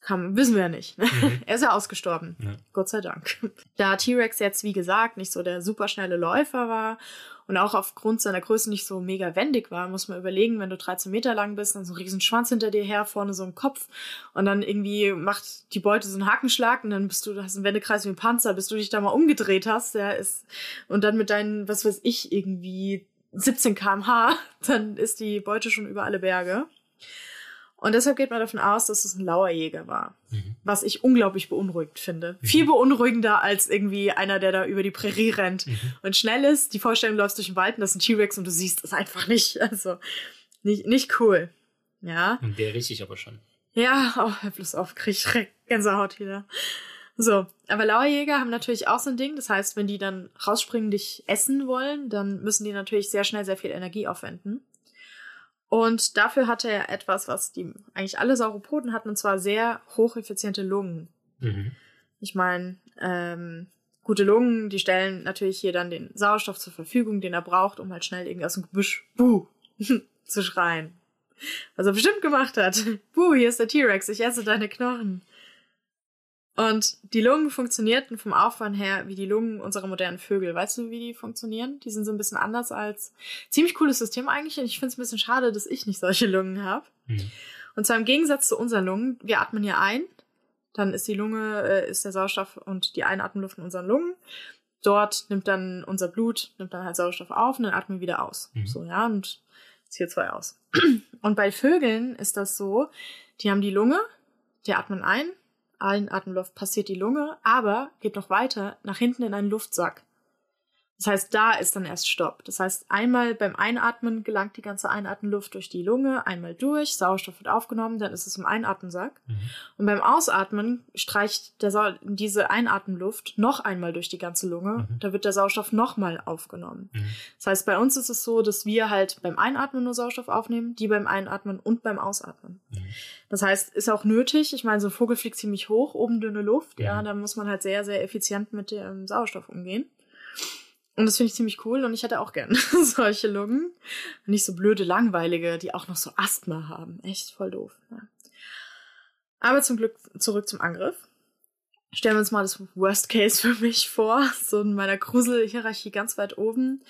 kann, wissen wir ja nicht. Ne? Mhm. er ist ja ausgestorben. Ja. Gott sei Dank. Da T-Rex jetzt, wie gesagt, nicht so der superschnelle Läufer war und auch aufgrund seiner Größe nicht so mega wendig war, muss man überlegen, wenn du 13 Meter lang bist, dann so ein riesen Schwanz hinter dir her, vorne so ein Kopf und dann irgendwie macht die Beute so einen Hakenschlag und dann bist du, du hast einen Wendekreis wie ein Panzer, bis du dich da mal umgedreht hast, der ist, und dann mit deinen, was weiß ich, irgendwie 17 kmh, dann ist die Beute schon über alle Berge. Und deshalb geht man davon aus, dass es ein Lauerjäger war. Mhm. Was ich unglaublich beunruhigend finde. Mhm. Viel beunruhigender als irgendwie einer, der da über die Prärie rennt mhm. und schnell ist. Die Vorstellung, du läufst durch den Wald und das ist ein T-Rex und du siehst es einfach nicht. Also nicht, nicht cool. Ja. Und der richtig aber schon. Ja, oh, hör bloß auf, krieg ich Gänsehaut wieder. So, aber Lauerjäger haben natürlich auch so ein Ding. Das heißt, wenn die dann rausspringen, dich essen wollen, dann müssen die natürlich sehr schnell sehr viel Energie aufwenden. Und dafür hatte er etwas, was die eigentlich alle Sauropoden hatten, und zwar sehr hocheffiziente Lungen. Mhm. Ich meine, ähm, gute Lungen, die stellen natürlich hier dann den Sauerstoff zur Verfügung, den er braucht, um halt schnell irgendwie aus dem Gebüsch buh, zu schreien. Was er bestimmt gemacht hat. Buh, hier ist der T-Rex, ich esse deine Knochen. Und die Lungen funktionierten vom Aufwand her wie die Lungen unserer modernen Vögel. Weißt du, wie die funktionieren? Die sind so ein bisschen anders als. Ziemlich cooles System eigentlich. Und ich finde es ein bisschen schade, dass ich nicht solche Lungen habe. Mhm. Und zwar im Gegensatz zu unseren Lungen, wir atmen hier ein, dann ist die Lunge, äh, ist der Sauerstoff und die Einatmenluft in unseren Lungen. Dort nimmt dann unser Blut, nimmt dann halt Sauerstoff auf und dann atmen wir wieder aus. Mhm. So, ja, und CO2 aus. Und bei Vögeln ist das so, die haben die Lunge, die atmen ein, Atemluft passiert die Lunge, aber geht noch weiter nach hinten in einen Luftsack. Das heißt, da ist dann erst Stopp. Das heißt, einmal beim Einatmen gelangt die ganze Einatmenluft durch die Lunge, einmal durch, Sauerstoff wird aufgenommen, dann ist es im Einatmensack. Mhm. Und beim Ausatmen streicht diese Einatmenluft noch einmal durch die ganze Lunge, mhm. da wird der Sauerstoff nochmal aufgenommen. Mhm. Das heißt, bei uns ist es so, dass wir halt beim Einatmen nur Sauerstoff aufnehmen, die beim Einatmen und beim Ausatmen. Mhm. Das heißt, ist auch nötig. Ich meine, so ein Vogel fliegt ziemlich hoch, oben dünne Luft, ja, da muss man halt sehr, sehr effizient mit dem Sauerstoff umgehen. Und das finde ich ziemlich cool und ich hätte auch gern solche Lungen. Nicht so blöde, langweilige, die auch noch so Asthma haben. Echt voll doof. Ja. Aber zum Glück zurück zum Angriff. Stellen wir uns mal das Worst Case für mich vor. So in meiner Gruselhierarchie ganz weit oben.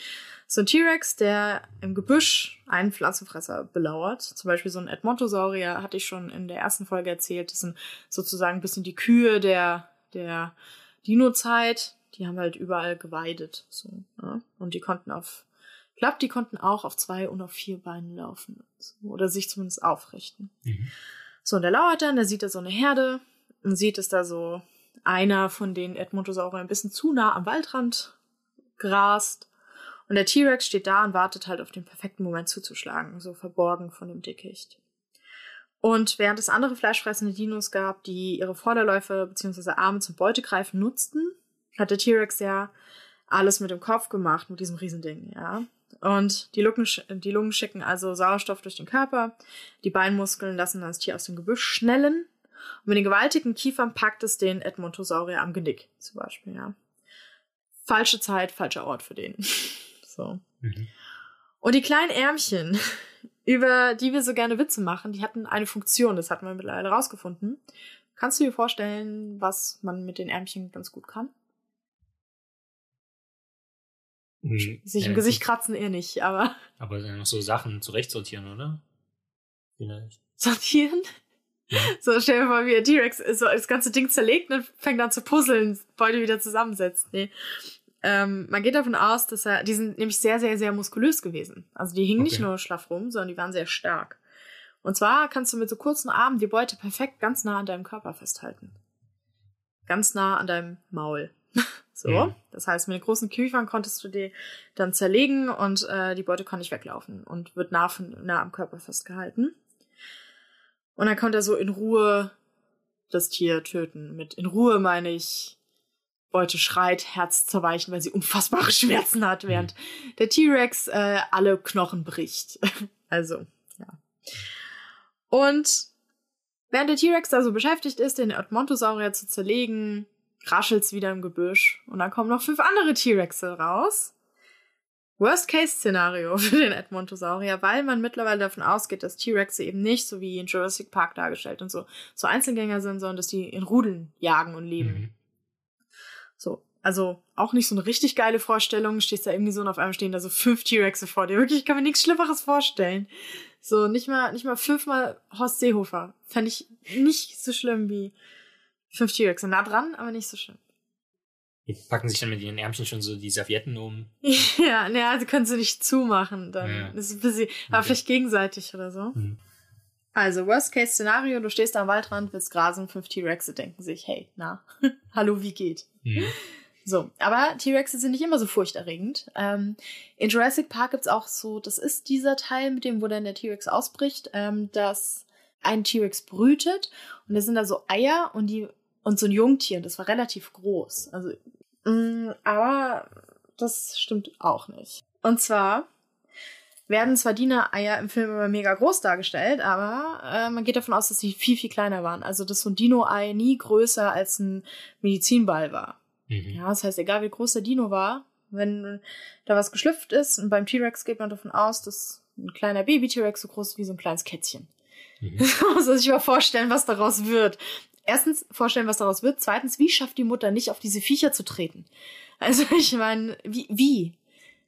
So ein T-Rex, der im Gebüsch einen Pflanzenfresser belauert. Zum Beispiel so ein Edmontosaurier hatte ich schon in der ersten Folge erzählt. Das sind sozusagen ein bisschen die Kühe der, der Dino-Zeit die haben halt überall geweidet. So, ja? Und die konnten auf, ich glaube, die konnten auch auf zwei und auf vier Beinen laufen. So, oder sich zumindest aufrichten. Mhm. So, und der lauert dann, der sieht da so eine Herde und sieht, dass da so einer von den Edmontosauriern ein bisschen zu nah am Waldrand grast. Und der T-Rex steht da und wartet halt auf den perfekten Moment zuzuschlagen, so verborgen von dem Dickicht. Und während es andere fleischfressende Dinos gab, die ihre Vorderläufe bzw. Arme zum Beutegreifen nutzten, hat der T-Rex ja alles mit dem Kopf gemacht, mit diesem Riesending, ja. Und die, Lungen, die Lungen schicken also Sauerstoff durch den Körper, die Beinmuskeln lassen das Tier aus dem Gebüsch schnellen und mit den gewaltigen Kiefern packt es den Edmontosaurier am Genick, zum Beispiel, ja. Falsche Zeit, falscher Ort für den. so. Mhm. Und die kleinen Ärmchen, über die wir so gerne Witze machen, die hatten eine Funktion, das hatten wir mittlerweile rausgefunden. Kannst du dir vorstellen, was man mit den Ärmchen ganz gut kann? Hm, Sich im Gesicht kratzen eher nicht, aber. Aber dann noch so Sachen zurechtsortieren, oder? Vielleicht. Sortieren? Ja. So, stell dir vor, wie der T-Rex so das ganze Ding zerlegt und fängt an zu puzzeln, Beute wieder zusammensetzt. Nee. Ähm, man geht davon aus, dass er, die sind nämlich sehr, sehr, sehr muskulös gewesen. Also die hingen okay. nicht nur schlaff rum, sondern die waren sehr stark. Und zwar kannst du mit so kurzen Armen die Beute perfekt ganz nah an deinem Körper festhalten. Ganz nah an deinem Maul. So. Mhm. Das heißt, mit den großen Kiefern konntest du die dann zerlegen und äh, die Beute konnte nicht weglaufen und wird nah, von, nah am Körper festgehalten. Und dann konnte er so in Ruhe das Tier töten. Mit in Ruhe meine ich, Beute schreit, Herz zerweichen, weil sie unfassbare Schmerzen hat, während mhm. der T-Rex äh, alle Knochen bricht. also, ja. Und während der T-Rex da so beschäftigt ist, den Edmontosaurier zu zerlegen, raschelt's wieder im Gebüsch und dann kommen noch fünf andere T-Rexe raus. Worst-Case-Szenario für den Edmontosaurier, weil man mittlerweile davon ausgeht, dass T-Rexe eben nicht so wie in Jurassic Park dargestellt und so, so Einzelgänger sind, sondern dass die in Rudeln jagen und leben. Mhm. So, also auch nicht so eine richtig geile Vorstellung. Stehst da irgendwie so und auf einmal stehen da so fünf T-Rexe vor dir. Wirklich, ich kann mir nichts Schlimmeres vorstellen. So, nicht mal, nicht mal fünfmal Horst Seehofer. Fände ich nicht so schlimm wie Fünf T-Rexe nah dran, aber nicht so schön. Die packen sich dann mit ihren Ärmchen schon so die Servietten um. ja, naja, sie können sie nicht zumachen. Dann ja. ist es ein bisschen, aber okay. vielleicht gegenseitig oder so. Mhm. Also, Worst-Case-Szenario, du stehst am Waldrand, willst grasen, fünf T-Rexe denken sich, hey, na, hallo, wie geht? Mhm. So, aber T-Rexe sind nicht immer so furchterregend. Ähm, in Jurassic Park gibt's auch so, das ist dieser Teil, mit dem, wo dann der T-Rex ausbricht, ähm, dass ein T-Rex brütet und da sind da so Eier und die und so ein Jungtier, das war relativ groß. Also, mh, mm, aber das stimmt auch nicht. Und zwar werden zwar Dino-Eier im Film immer mega groß dargestellt, aber äh, man geht davon aus, dass sie viel, viel kleiner waren. Also, dass so ein Dino-Ei nie größer als ein Medizinball war. Mhm. Ja, das heißt, egal wie groß der Dino war, wenn da was geschlüpft ist, und beim T-Rex geht man davon aus, dass ein kleiner Baby-T-Rex, so groß wie so ein kleines Kätzchen. Mhm. muss man sich mal vorstellen, was daraus wird. Erstens vorstellen, was daraus wird. Zweitens, wie schafft die Mutter nicht, auf diese Viecher zu treten? Also ich meine, wie, wie?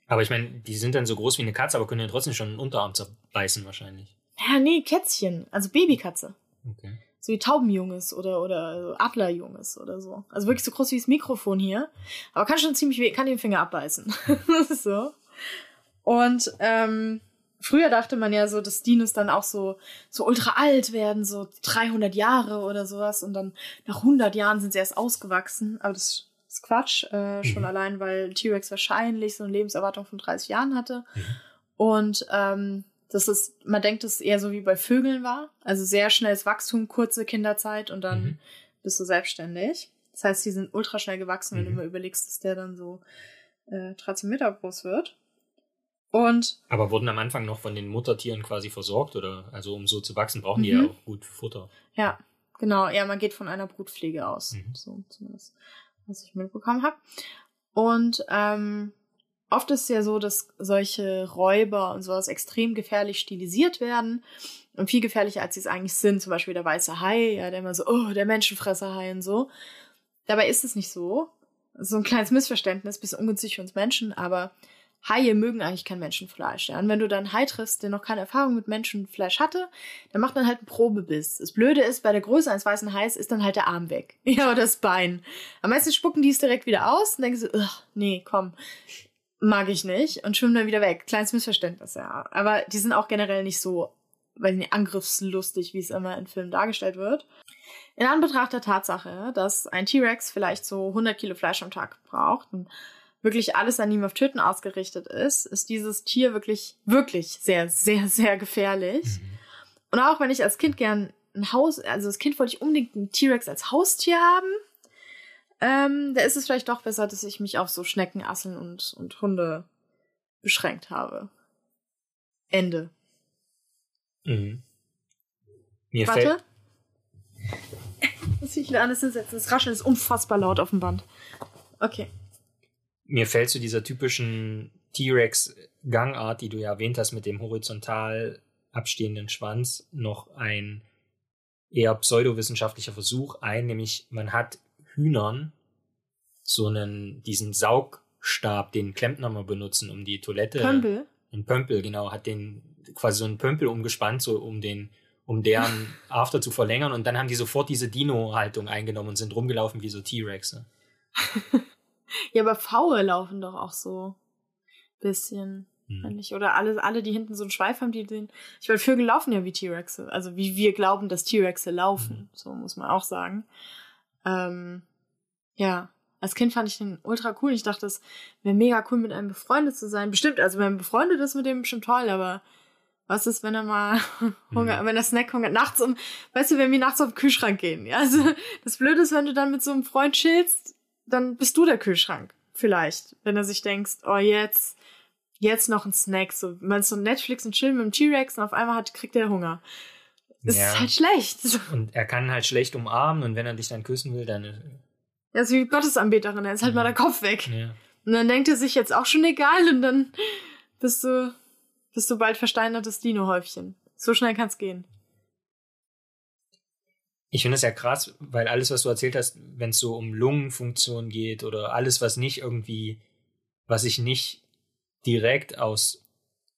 Aber ich meine, die sind dann so groß wie eine Katze, aber können ja trotzdem schon einen Unterarm zerbeißen wahrscheinlich. Ja, nee, Kätzchen, also Babykatze. Okay. So wie Taubenjunges oder, oder Adlerjunges oder so. Also wirklich so groß wie das Mikrofon hier. Aber kann schon ziemlich weh, kann den Finger abbeißen. so. Und ähm, früher dachte man ja so, dass Dinos dann auch so, so ultra alt werden, so 300 Jahre oder sowas. Und dann nach 100 Jahren sind sie erst ausgewachsen. Aber das ist Quatsch. Äh, schon mhm. allein, weil T-Rex wahrscheinlich so eine Lebenserwartung von 30 Jahren hatte. Mhm. Und ähm, das ist, man denkt, es eher so wie bei Vögeln war. Also sehr schnelles Wachstum, kurze Kinderzeit und dann mhm. bist du selbstständig. Das heißt, die sind ultra schnell gewachsen, wenn du mhm. mal überlegst, dass der dann so äh, 13 Meter groß wird. Und Aber wurden am Anfang noch von den Muttertieren quasi versorgt oder also um so zu wachsen, brauchen die ja mhm. auch gut Futter. Ja, genau. Ja, man geht von einer Brutpflege aus. Mhm. So zumindest, was ich mitbekommen habe. Und ähm, oft ist es ja so, dass solche Räuber und sowas extrem gefährlich stilisiert werden. Und viel gefährlicher, als sie es eigentlich sind. Zum Beispiel der weiße Hai, ja, der immer so, oh, der Menschenfresserhai und so. Dabei ist es nicht so. So ein kleines Missverständnis, bisschen ungünstig für uns Menschen, aber Haie mögen eigentlich kein Menschenfleisch. Ja? Und wenn du dann einen Hai triffst, der noch keine Erfahrung mit Menschenfleisch hatte, dann macht man halt einen Probebiss. Das Blöde ist, bei der Größe eines weißen Hais ist dann halt der Arm weg. Ja, oder das Bein. Am meisten spucken die es direkt wieder aus und denken so, nee, komm, mag ich nicht und schwimmen dann wieder weg. Kleines Missverständnis, ja. Aber die sind auch generell nicht so, weil nicht angriffslustig, wie es immer in Filmen dargestellt wird. In Anbetracht der Tatsache, dass ein T-Rex vielleicht so 100 Kilo Fleisch am Tag braucht und wirklich alles an ihm auf Töten ausgerichtet ist, ist dieses Tier wirklich, wirklich sehr, sehr, sehr gefährlich. Mhm. Und auch wenn ich als Kind gern ein Haus, also als Kind wollte ich unbedingt einen T-Rex als Haustier haben, ähm, da ist es vielleicht doch besser, dass ich mich auf so Schnecken, Asseln und, und Hunde beschränkt habe. Ende. Mhm. Mir Warte. Muss ich wieder alles hinsetzen? Das Rascheln ist unfassbar laut auf dem Band. Okay. Mir fällt zu dieser typischen T-Rex-Gangart, die du ja erwähnt hast, mit dem horizontal abstehenden Schwanz, noch ein eher pseudowissenschaftlicher Versuch ein, nämlich man hat Hühnern so einen, diesen Saugstab, den Klempner mal benutzen, um die Toilette. Pömpel? Ein Pömpel, genau, hat den quasi so einen Pömpel umgespannt, so um den, um deren After zu verlängern und dann haben die sofort diese Dino-Haltung eingenommen und sind rumgelaufen wie so T-Rexe. ja, aber Pfaue laufen doch auch so bisschen. Hm. Oder alle, alle, die hinten so einen Schweif haben, die den. Ich meine, Vögel laufen ja wie T-Rexe. Also wie wir glauben, dass T-Rexe laufen. Hm. So muss man auch sagen. Ähm, ja, als Kind fand ich den ultra cool. Ich dachte, es wäre mega cool, mit einem befreundet zu sein. Bestimmt, also wenn man befreundet ist mit dem bestimmt toll, aber was ist, wenn er mal Hunger, mhm. wenn er Snack hungert, nachts um, weißt du, wenn wir nachts auf den Kühlschrank gehen, ja, also das Blöde ist, wenn du dann mit so einem Freund chillst, dann bist du der Kühlschrank. Vielleicht. Wenn er sich denkst, oh, jetzt, jetzt noch ein Snack, so, man so Netflix und chillen mit dem T-Rex und auf einmal hat, kriegt er Hunger. Das ja. ist halt schlecht. Und er kann halt schlecht umarmen und wenn er dich dann küssen will, dann. Ja, ist wie Gottesanbeterin, er ist halt mhm. mal der Kopf weg. Ja. Und dann denkt er sich jetzt auch schon egal und dann bist du, bist du bald versteinertes Dino-Häufchen. So schnell kann's gehen. Ich finde es ja krass, weil alles, was du erzählt hast, wenn es so um Lungenfunktion geht oder alles, was nicht irgendwie, was ich nicht direkt aus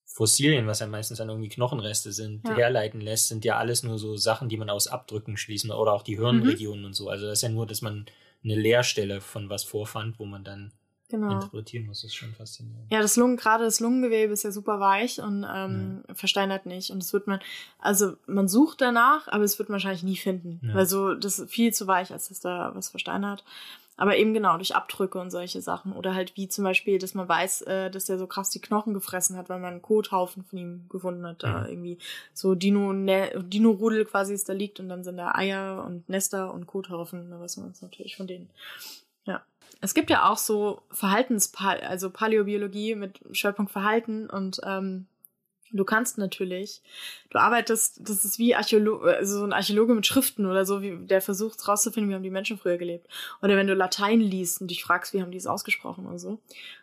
Fossilien, was ja meistens dann irgendwie Knochenreste sind, ja. herleiten lässt, sind ja alles nur so Sachen, die man aus Abdrücken schließen oder auch die Hirnregionen mhm. und so. Also das ist ja nur, dass man eine Leerstelle von was vorfand, wo man dann genau. interpretieren muss. Das ist schon faszinierend. Ja, das Lungen, gerade das Lungengewebe ist ja super weich und ähm, ja. versteinert nicht. Und es wird man, also man sucht danach, aber es wird man wahrscheinlich nie finden. Ja. Weil so, das ist viel zu weich, als dass da was versteinert. Aber eben genau durch Abdrücke und solche Sachen. Oder halt wie zum Beispiel, dass man weiß, äh, dass der so krass die Knochen gefressen hat, weil man einen Kothaufen von ihm gefunden hat. Da mhm. irgendwie so Dino, Dino-Rudel quasi ist da liegt und dann sind da Eier und Nester und Kothaufen. Da weiß man es natürlich von denen. Es gibt ja auch so Verhaltens, also Paläobiologie mit Schwerpunkt Verhalten und ähm, Du kannst natürlich, du arbeitest, das ist wie Archäologe, also so ein Archäologe mit Schriften oder so, wie der versucht rauszufinden, wie haben die Menschen früher gelebt. Oder wenn du Latein liest und dich fragst, wie haben die es ausgesprochen oder so.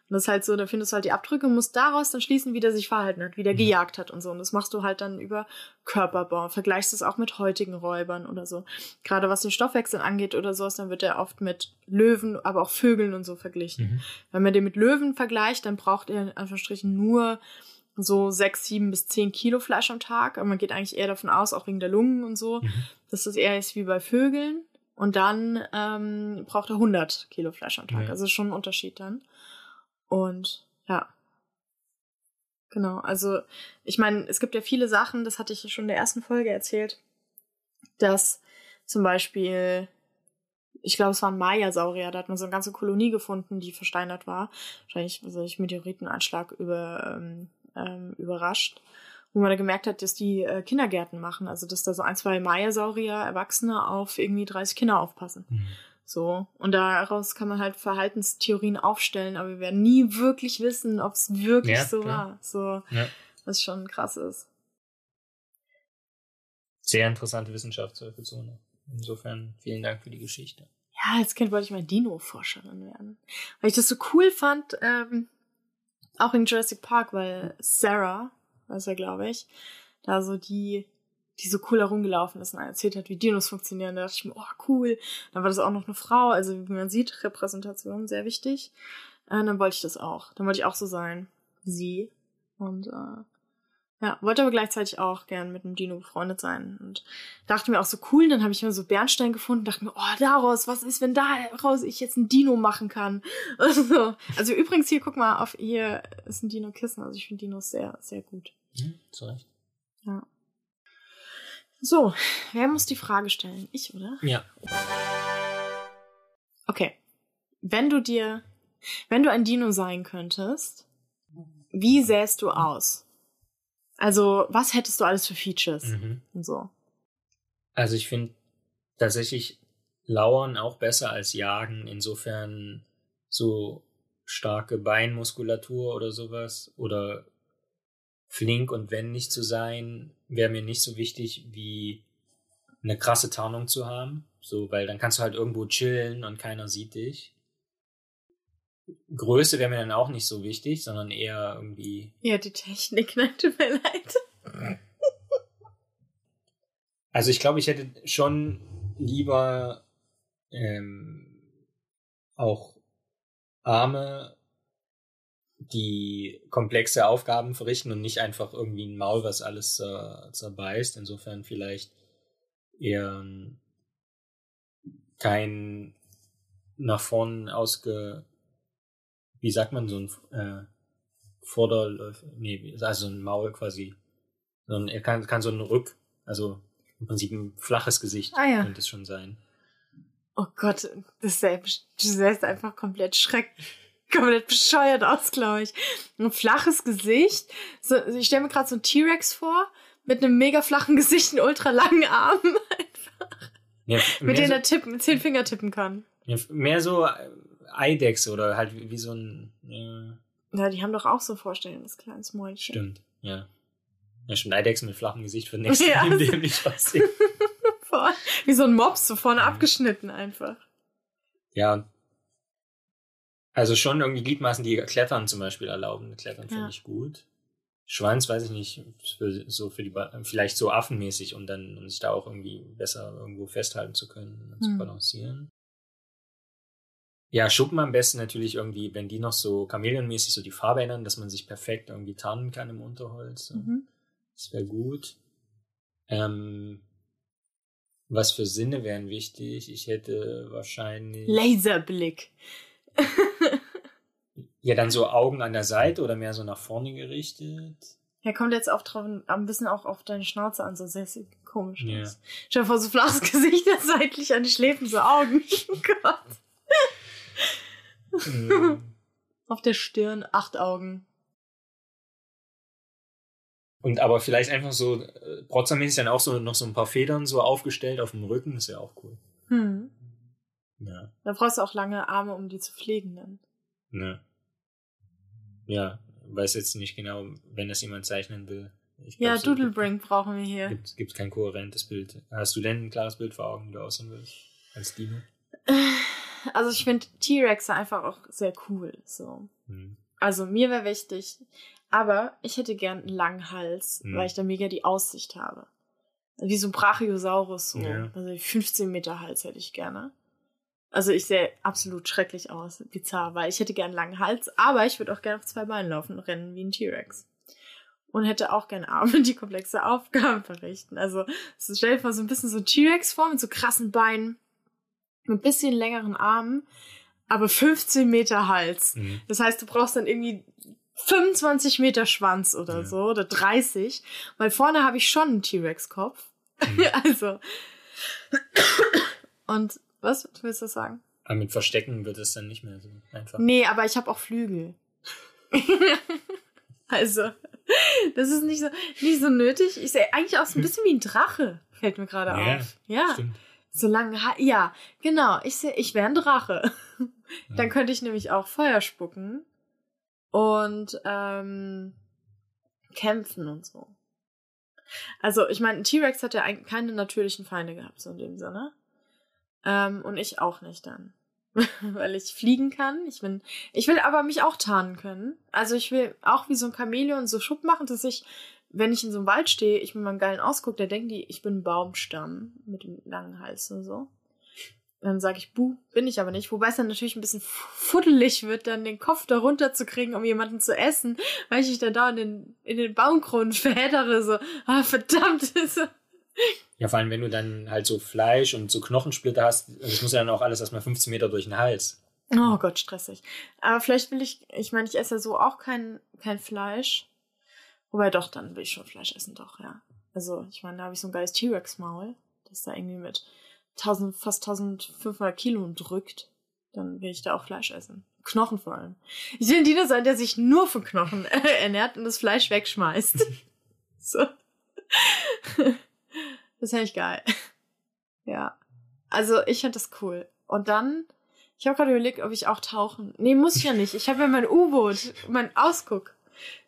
Und das ist halt so, da findest du halt die Abdrücke und musst daraus dann schließen, wie der sich verhalten hat, wie der Mhm. gejagt hat und so. Und das machst du halt dann über Körperbau. Vergleichst es auch mit heutigen Räubern oder so. Gerade was den Stoffwechsel angeht oder sowas, dann wird er oft mit Löwen, aber auch Vögeln und so verglichen. Mhm. Wenn man den mit Löwen vergleicht, dann braucht er in Anführungsstrichen nur so sechs, sieben bis zehn Kilo Fleisch am Tag. Aber man geht eigentlich eher davon aus, auch wegen der Lungen und so, Mhm. dass das eher ist wie bei Vögeln. Und dann ähm, braucht er 100 Kilo Fleisch am Tag. Ja. Also schon ein Unterschied dann. Und ja. Genau, also ich meine, es gibt ja viele Sachen, das hatte ich schon in der ersten Folge erzählt, dass zum Beispiel, ich glaube, es war ein Maya-Saurier, da hat man so eine ganze Kolonie gefunden, die versteinert war. Wahrscheinlich, also ich Meteoritenanschlag über, ähm, ähm, überrascht. Wo man da gemerkt hat, dass die äh, Kindergärten machen. Also, dass da so ein, zwei Maya-Saurier, Erwachsene, auf irgendwie 30 Kinder aufpassen. Mhm. So. Und daraus kann man halt Verhaltenstheorien aufstellen, aber wir werden nie wirklich wissen, ob es wirklich Ja, so klar. war. So, Ja. was schon krass ist. Sehr interessante Wissenschaft zweifelsohne. Insofern vielen Dank für die Geschichte. Ja, als Kind wollte ich mal Dino-Forscherin werden. Weil ich das so cool fand, ähm, auch in Jurassic Park, weil Sarah, weiß ja, glaube ich, da so die, die so cool herumgelaufen ist und erzählt hat, wie Dinos funktionieren. Da dachte ich mir, oh, cool. Dann war das auch noch eine Frau, also wie man sieht, Repräsentation, sehr wichtig. Äh, dann wollte ich das auch. Dann wollte ich auch so sein wie sie. Und äh, ja, wollte aber gleichzeitig auch gern mit einem Dino befreundet sein. Und dachte mir auch so cool, dann habe ich mir so Bernstein gefunden, dachte mir, oh, daraus, was ist, wenn daraus ich jetzt ein Dino machen kann? Also, also übrigens hier, guck mal, auf hier ist ein Dino-Kissen. Also ich finde Dinos sehr, sehr gut. Mhm, zu Recht. So, wer muss die Frage stellen? Ich, oder? Ja. Okay. Wenn du dir, wenn du ein Dino sein könntest, wie sähst du aus? Also, was hättest du alles für Features Mhm. und so? Also ich finde tatsächlich Lauern auch besser als Jagen. Insofern so starke Beinmuskulatur oder sowas oder flink und wendig zu sein, wäre mir nicht so wichtig wie eine krasse Tarnung zu haben. So, weil dann kannst du halt irgendwo chillen und keiner sieht dich. Größe wäre mir dann auch nicht so wichtig, sondern eher irgendwie Ja, die Technik, ne? Tut mir leid. Also ich glaube, ich hätte schon lieber ähm, auch Arme, die komplexe Aufgaben verrichten und nicht einfach irgendwie ein Maul, was alles äh, zerbeißt. Insofern vielleicht eher ein- kein nach vorn ausge, wie sagt man, so ein äh, Vorderläuf, nee, also ein Maul quasi, sondern er kann, kann so ein Rück, also im Prinzip ein flaches Gesicht Ah ja. könnte es schon sein. Oh Gott, das sähe, du sähst einfach komplett schreck, komplett bescheuert aus, glaube ich. Ein flaches Gesicht. So, ich stelle mir gerade so einen T-Rex vor, mit einem mega flachen Gesicht und ultra langen Armen, Ja, mit denen so, er tippen, mit zehn Finger tippen kann. ja, mehr so äh, Eidechse oder halt wie, wie so ein, ja, Ja, die haben doch auch so ein vorstellendes kleines Mäulchen. stimmt, ja. Ja, stimmt, Eidechsen mit flachem Gesicht für den nächsten Ja. Der nicht aussehen. Wie so ein Mops, so vorne Mhm. abgeschnitten einfach. Ja. Also schon irgendwie Gliedmaßen, die Klettern zum Beispiel erlauben. Klettern finde Ja. ich gut. Schwanz weiß ich nicht, für, so für die, vielleicht so affenmäßig, um dann, um sich da auch irgendwie besser irgendwo festhalten zu können und zu Hm. balancieren. Ja, Schuppen am besten natürlich irgendwie, wenn die noch so chameleonmäßig so die Farbe ändern, dass man sich perfekt irgendwie tarnen kann im Unterholz. Mhm. Das wäre gut. Ähm, was für Sinne wären wichtig? Ich hätte wahrscheinlich. Laserblick. Ja, dann so Augen an der Seite oder mehr so nach vorne gerichtet. Ja, kommt jetzt auch drauf, ein bisschen auch auf deine Schnauze an, so sehr, sehr komisch Ja. aus. Stell dir vor, so flaches Gesicht, das seitlich an die Schläfen, so Augen. Oh Gott. Mm. Auf der Stirn, acht Augen. Und aber vielleicht einfach so äh, protzermäßig dann auch so noch so ein paar Federn so aufgestellt auf dem Rücken, ist ja auch cool. Hm. Ja. Da brauchst du auch lange Arme, um die zu pflegen dann. Ne. Ja, weiß jetzt nicht genau, wenn das jemand zeichnen will. Ich Ja, glaub, so Doodlebrink brauchen wir hier. Gibt gibt kein kohärentes Bild. Hast du denn ein klares Bild vor Augen, wie du aussehen willst? Als Dino? Also ich finde T-Rex einfach auch sehr cool. So. Mhm. Also mir wäre wichtig, aber ich hätte gern einen langen Hals, Mhm. weil ich da mega die Aussicht habe. Wie so ein Brachiosaurus, so. Ja. Also 15 Meter Hals hätte ich gerne. Also ich sehe absolut schrecklich aus, bizarr, weil ich hätte gern einen langen Hals, aber ich würde auch gerne auf zwei Beinen laufen, rennen wie ein T-Rex. Und hätte auch gerne Arme, die komplexe Aufgaben verrichten. Also so stell dir vor, so ein bisschen so ein T-Rex vor mit so krassen Beinen, mit ein bisschen längeren Armen, aber 15 Meter Hals. Mhm. Das heißt, du brauchst dann irgendwie 25 Meter Schwanz oder Ja. so oder 30, weil vorne habe ich schon einen T-Rex-Kopf. Mhm. also. Und was willst du sagen? Aber mit Verstecken wird es dann nicht mehr so einfach. Nee, aber ich habe auch Flügel. also, das ist nicht so, nicht so nötig. Ich sehe eigentlich auch so ein bisschen wie ein Drache, fällt mir gerade Ja, auf. Ja, Stimmt. so lange ha Ja, genau. Ich sehe, ich wäre ein Drache. Dann könnte ich nämlich auch Feuer spucken und ähm, kämpfen und so. Also, ich meine, ein T-Rex hat ja eigentlich keine natürlichen Feinde gehabt, so in dem Sinne. Ähm, und ich auch nicht dann. Weil ich fliegen kann. Ich bin, ich will aber mich auch tarnen können. Also ich will auch wie so ein Chamäleon so Schub machen, dass ich, wenn ich in so einem Wald stehe, ich mit meinem geilen Ausguck, da denken die, ich bin ein Baumstamm mit dem langen Hals und so. Dann sage ich, buh, bin ich aber nicht. Wobei es dann natürlich ein bisschen fuddelig wird, dann den Kopf da runter zu kriegen, um jemanden zu essen, weil ich mich dann da in den, in den Baumkronen verheddere, so, ah, verdammt. So. Ja, vor allem, wenn du dann halt so Fleisch und so Knochensplitter hast, das muss ja dann auch alles erstmal 15 Meter durch den Hals. Oh Gott, stressig. Aber vielleicht will ich, ich meine, ich esse ja so auch kein, kein Fleisch. Wobei doch, dann will ich schon Fleisch essen, doch, ja. Also, ich meine, da habe ich so ein geiles T-Rex-Maul, das da irgendwie mit 1000, fast 1500 Kilo drückt. Dann will ich da auch Fleisch essen. Knochen vor allem. Ich will ein Dino sein, der sich nur von Knochen ernährt und das Fleisch wegschmeißt. so. Das fände ich geil. Ja. Also, ich finde das cool. Und dann, ich habe gerade überlegt, ob ich auch tauchen. Nee, muss ich ja nicht. Ich habe ja mein U-Boot, mein Ausguck.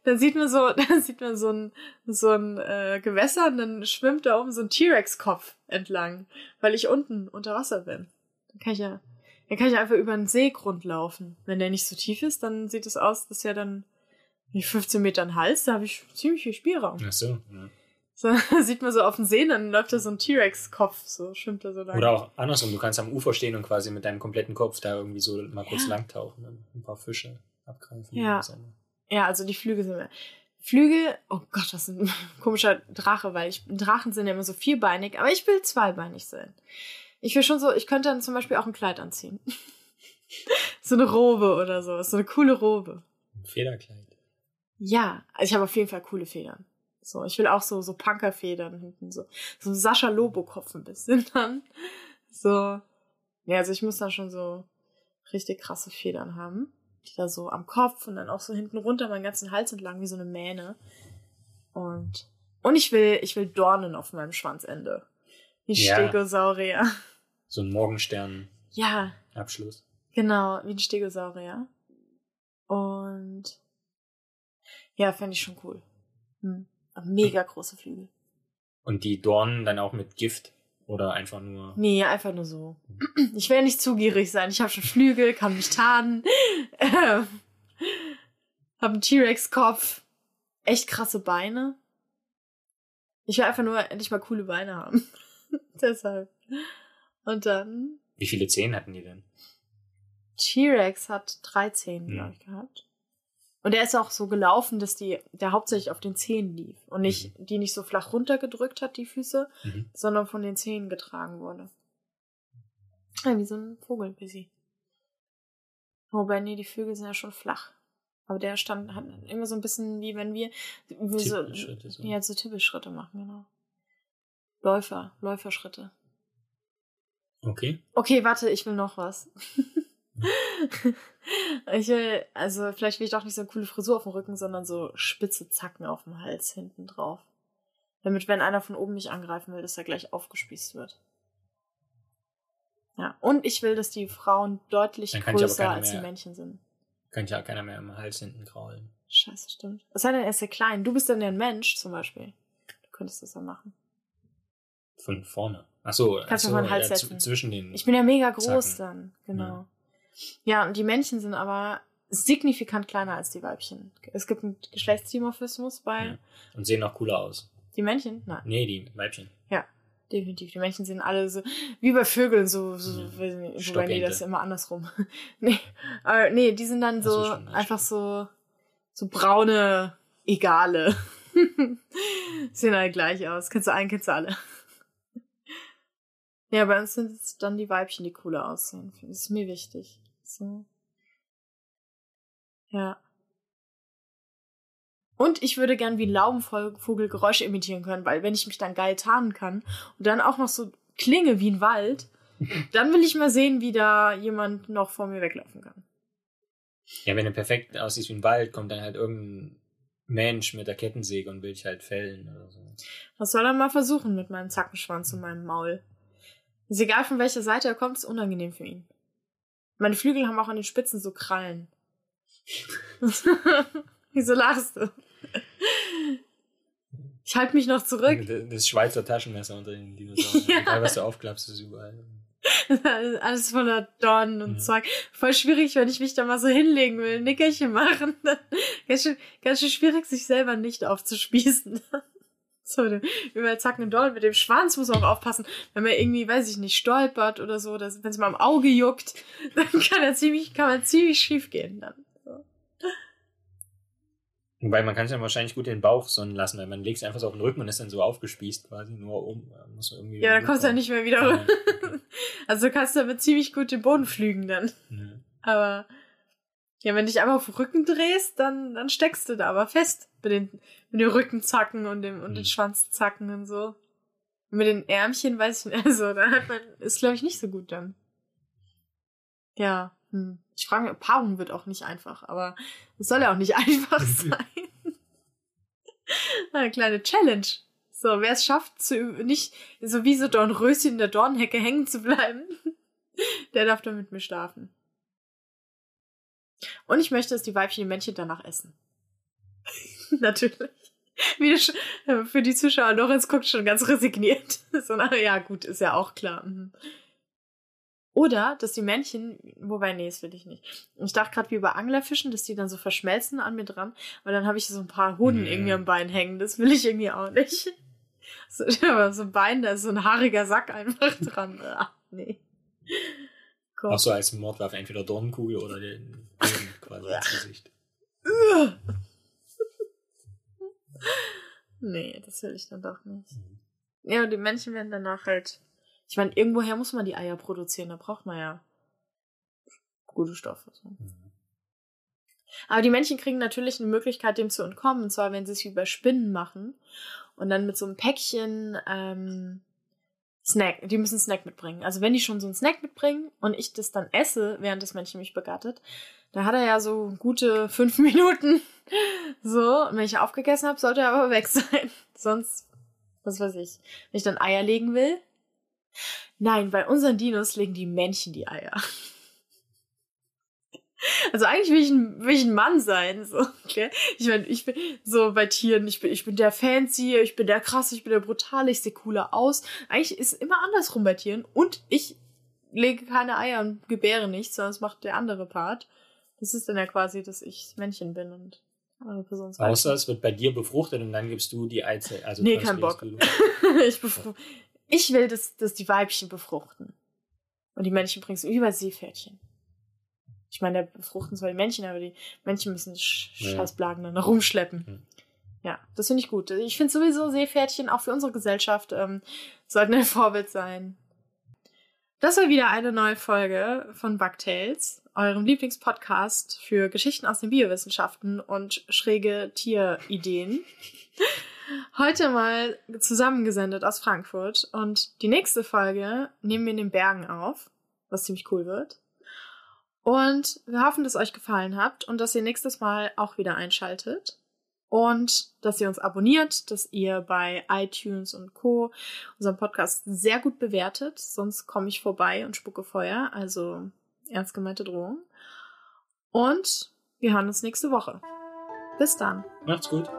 Dann sieht man so, dann sieht man so ein, so ein äh, Gewässer und dann schwimmt da oben so ein T-Rex-Kopf entlang, weil ich unten unter Wasser bin. Dann kann ich ja, dann kann ich einfach über den Seegrund laufen. Wenn der nicht so tief ist, dann sieht es aus, dass ja dann wie 15 Meter ein Hals, da habe ich ziemlich viel Spielraum. Ach so. Ja. So sieht man so auf dem See, dann läuft da so ein T-Rex-Kopf, so schwimmt da so lang. Oder auch andersrum, du kannst am Ufer stehen und quasi mit deinem kompletten Kopf da irgendwie so mal kurz Ja. lang tauchen und ein paar Fische abgreifen. Ja. Ja, also die Flügel sind mir. Flügel, oh Gott, was ein komischer Drache, weil ich, Drachen sind ja immer so vierbeinig, aber ich will zweibeinig sein. Ich will schon so, ich könnte dann zum Beispiel auch ein Kleid anziehen. so eine Robe oder so, so eine coole Robe. Ein Federkleid. Ja, also ich habe auf jeden Fall coole Federn. So, ich will auch so, so Punkerfedern hinten, so, so ein Sascha Lobo-Kopf ein bisschen dann. So, ja, also ich muss da schon so richtig krasse Federn haben. Die da so am Kopf und dann auch so hinten runter meinen ganzen Hals entlang wie so eine Mähne. Und, und ich will, ich will Dornen auf meinem Schwanzende. Wie Ja. Stegosaurier. So ein Morgenstern-Abschluss. Ja, genau, wie ein Stegosaurier. Und ja, fände ich schon cool. Hm. Mega große Flügel. Und die Dornen dann auch mit Gift oder einfach nur. Nee, einfach nur so. Ich will ja nicht zugierig sein. Ich habe schon Flügel, kann mich tarnen. Ähm, hab einen T-Rex-Kopf. Echt krasse Beine. Ich will einfach nur endlich mal coole Beine haben. Deshalb. Und dann, Wie viele Zehen hatten die denn? T-Rex hat drei Zähne, Mhm. glaube ich, gehabt. Und der ist auch so gelaufen, dass die, der hauptsächlich auf den Zähnen lief. Und nicht, die nicht so flach runtergedrückt hat, die Füße, Mhm. sondern von den Zähnen getragen wurde. Ja, wie so ein Vogel, busy. Wobei, nee, die Vögel sind ja schon flach. Aber der stand, hat immer so ein bisschen wie wenn wir, wie so, so. ja, so Tippelschritte machen, genau. Läufer, Läuferschritte. Okay. Okay, warte, ich will noch was. ich will, also vielleicht will ich doch nicht so eine coole Frisur auf dem Rücken, sondern so spitze Zacken auf dem Hals hinten drauf. Damit, wenn einer von oben mich angreifen will, dass er gleich aufgespießt wird. Ja, und ich will, dass die Frauen deutlich größer als die Männchen sind. Kann ja keiner mehr im Hals hinten kraulen. Scheiße, stimmt. Was sei denn, er ist ja klein. Du bist dann ja ein Mensch, zum Beispiel. Du könntest das ja machen. Von vorne. Ach so, Kannst du ach so auf meinen Hals ja, setzen. zwischen den. Ich bin ja mega groß Zacken. dann, genau. Ja. Und die Männchen sind aber signifikant kleiner als die Weibchen. Es gibt einen Geschlechtsdimorphismus bei. Ja. Und sehen auch cooler aus. Die Männchen? Nein. Nee, die Weibchen. Ja, definitiv. Die Männchen sind alle so, wie bei Vögeln, so, so mhm. nicht, wobei nee, das ist immer andersrum. nee, aber nee, die sind dann so einfach so, so braune Egale. Sehen alle gleich aus. Kennst du einen, kennst du alle. Ja, bei uns sind es dann die Weibchen, die cooler aussehen. Das ist mir wichtig. So. Ja. Und ich würde gern wie ein Laubenvogel Geräusche imitieren können, weil wenn ich mich dann geil tarnen kann und dann auch noch so klinge wie ein Wald, dann will ich mal sehen, wie da jemand noch vor mir weglaufen kann. Ja, wenn er perfekt aussieht wie ein Wald, kommt dann halt irgendein Mensch mit der Kettensäge und will dich halt fällen oder so. Was soll er mal versuchen mit meinem Zackenschwanz und meinem Maul? Ist egal von welcher Seite er kommt, ist unangenehm für ihn. Meine Flügel haben auch an den Spitzen so Krallen. Wieso lachst du? Ich halte mich noch zurück. Das Schweizer Taschenmesser unter den Dinosauriern. ja. Egal, was du aufklappst, ist überall. Alles voller Dornen und mhm. Zeug. Voll schwierig, wenn ich mich da mal so hinlegen will, Nickerchen machen. Ganz schön, ganz schön schwierig, sich selber nicht aufzuspießen. So, über Zacken und Dorn mit dem Schwanz muss man auch aufpassen. Wenn man irgendwie, weiß ich nicht, stolpert oder so, wenn es mal im Auge juckt, dann kann er ziemlich, kann man ziemlich schief gehen dann. Wobei man kann es ja wahrscheinlich gut den Bauch sonnen lassen, weil man legt es einfach so auf den Rücken und ist dann so aufgespießt quasi, nur um, muss irgendwie. Ja, dann kommst du ja nicht mehr wieder ja. Also kannst du damit ziemlich gut den Boden flügen dann. Ja. Aber, ja, wenn du dich einfach auf den Rücken drehst, dann, dann steckst du da aber fest mit den, mit den Rückenzacken und dem, und mhm. den Schwanzzacken und so. Und mit den Ärmchen weiß ich nicht, also, da hat man, ist glaube ich nicht so gut dann. Ja. Hm. Ich frage mich, Paarung wird auch nicht einfach, aber es soll ja auch nicht einfach sein. Eine kleine Challenge. So, wer es schafft, zu, nicht so wie so Dornröschen in der Dornhecke hängen zu bleiben, der darf dann mit mir schlafen. Und ich möchte, dass die Weibchen die Männchen danach essen. Natürlich. Wie für die Zuschauer, Lorenz guckt schon ganz resigniert. so, na, ja, gut, ist ja auch klar. Mhm. Oder, dass die Männchen, wobei, nee, das will ich nicht. Ich dachte gerade wie bei Anglerfischen, dass die dann so verschmelzen an mir dran, aber dann habe ich so ein paar Hoden nee. irgendwie am Bein hängen. Das will ich irgendwie auch nicht. So, aber so ein Bein, da ist so ein haariger Sack einfach dran. Ach, nee. Gott. Auch so als Mordwaffe, entweder Dornenkugel oder den Boden quasi ins Gesicht. Nee, das will ich dann doch nicht. Mhm. Ja, und die Männchen werden danach halt ich meine, irgendwoher muss man die Eier produzieren, da braucht man ja gute Stoffe. So. Mhm. Aber die Männchen kriegen natürlich eine Möglichkeit, dem zu entkommen, und zwar, wenn sie es wie bei Spinnen machen und dann mit so einem Päckchen ähm, Snack, die müssen Snack mitbringen. Also wenn die schon so einen Snack mitbringen und ich das dann esse, während das Männchen mich begattet, da hat er ja so gute fünf Minuten. So, und wenn ich aufgegessen habe, sollte er aber weg sein. Sonst, was weiß ich, wenn ich dann Eier legen will, Nein, bei unseren Dinos legen die Männchen die Eier. Also eigentlich will ich ein, will ich ein Mann sein, so, okay? Ich meine, ich bin so bei Tieren, ich bin, ich bin der Fancy, ich bin der krasse, ich bin der brutale, ich sehe cooler aus. Eigentlich ist es immer andersrum bei Tieren und ich lege keine Eier und gebäre nichts, sondern das macht der andere Part. Das ist dann ja quasi, dass ich Männchen bin und andere Person Außer es wird bei dir befruchtet und dann gibst du die Eizelle. Also nee, kein Bock. ich. Ich will, dass, dass die Weibchen befruchten. Und die Männchen bringst du über Seepferdchen. Ich meine, der befruchten zwar die Männchen, aber die Männchen müssen die Scheißblagen dann rumschleppen. Mhm. Ja, das finde ich gut. Ich finde sowieso Seepferdchen auch für unsere Gesellschaft ähm, sollten ein Vorbild sein. Das war wieder eine neue Folge von Bugtails, eurem Lieblingspodcast für Geschichten aus den Biowissenschaften und schräge Tierideen. Heute mal zusammengesendet aus Frankfurt und die nächste Folge nehmen wir in den Bergen auf, was ziemlich cool wird. Und wir hoffen, dass euch gefallen hat und dass ihr nächstes Mal auch wieder einschaltet und dass ihr uns abonniert, dass ihr bei iTunes und Co. unseren Podcast sehr gut bewertet, sonst komme ich vorbei und spucke Feuer, also ernst gemeinte Drohung. Und wir hören uns nächste Woche. Bis dann. Macht's gut.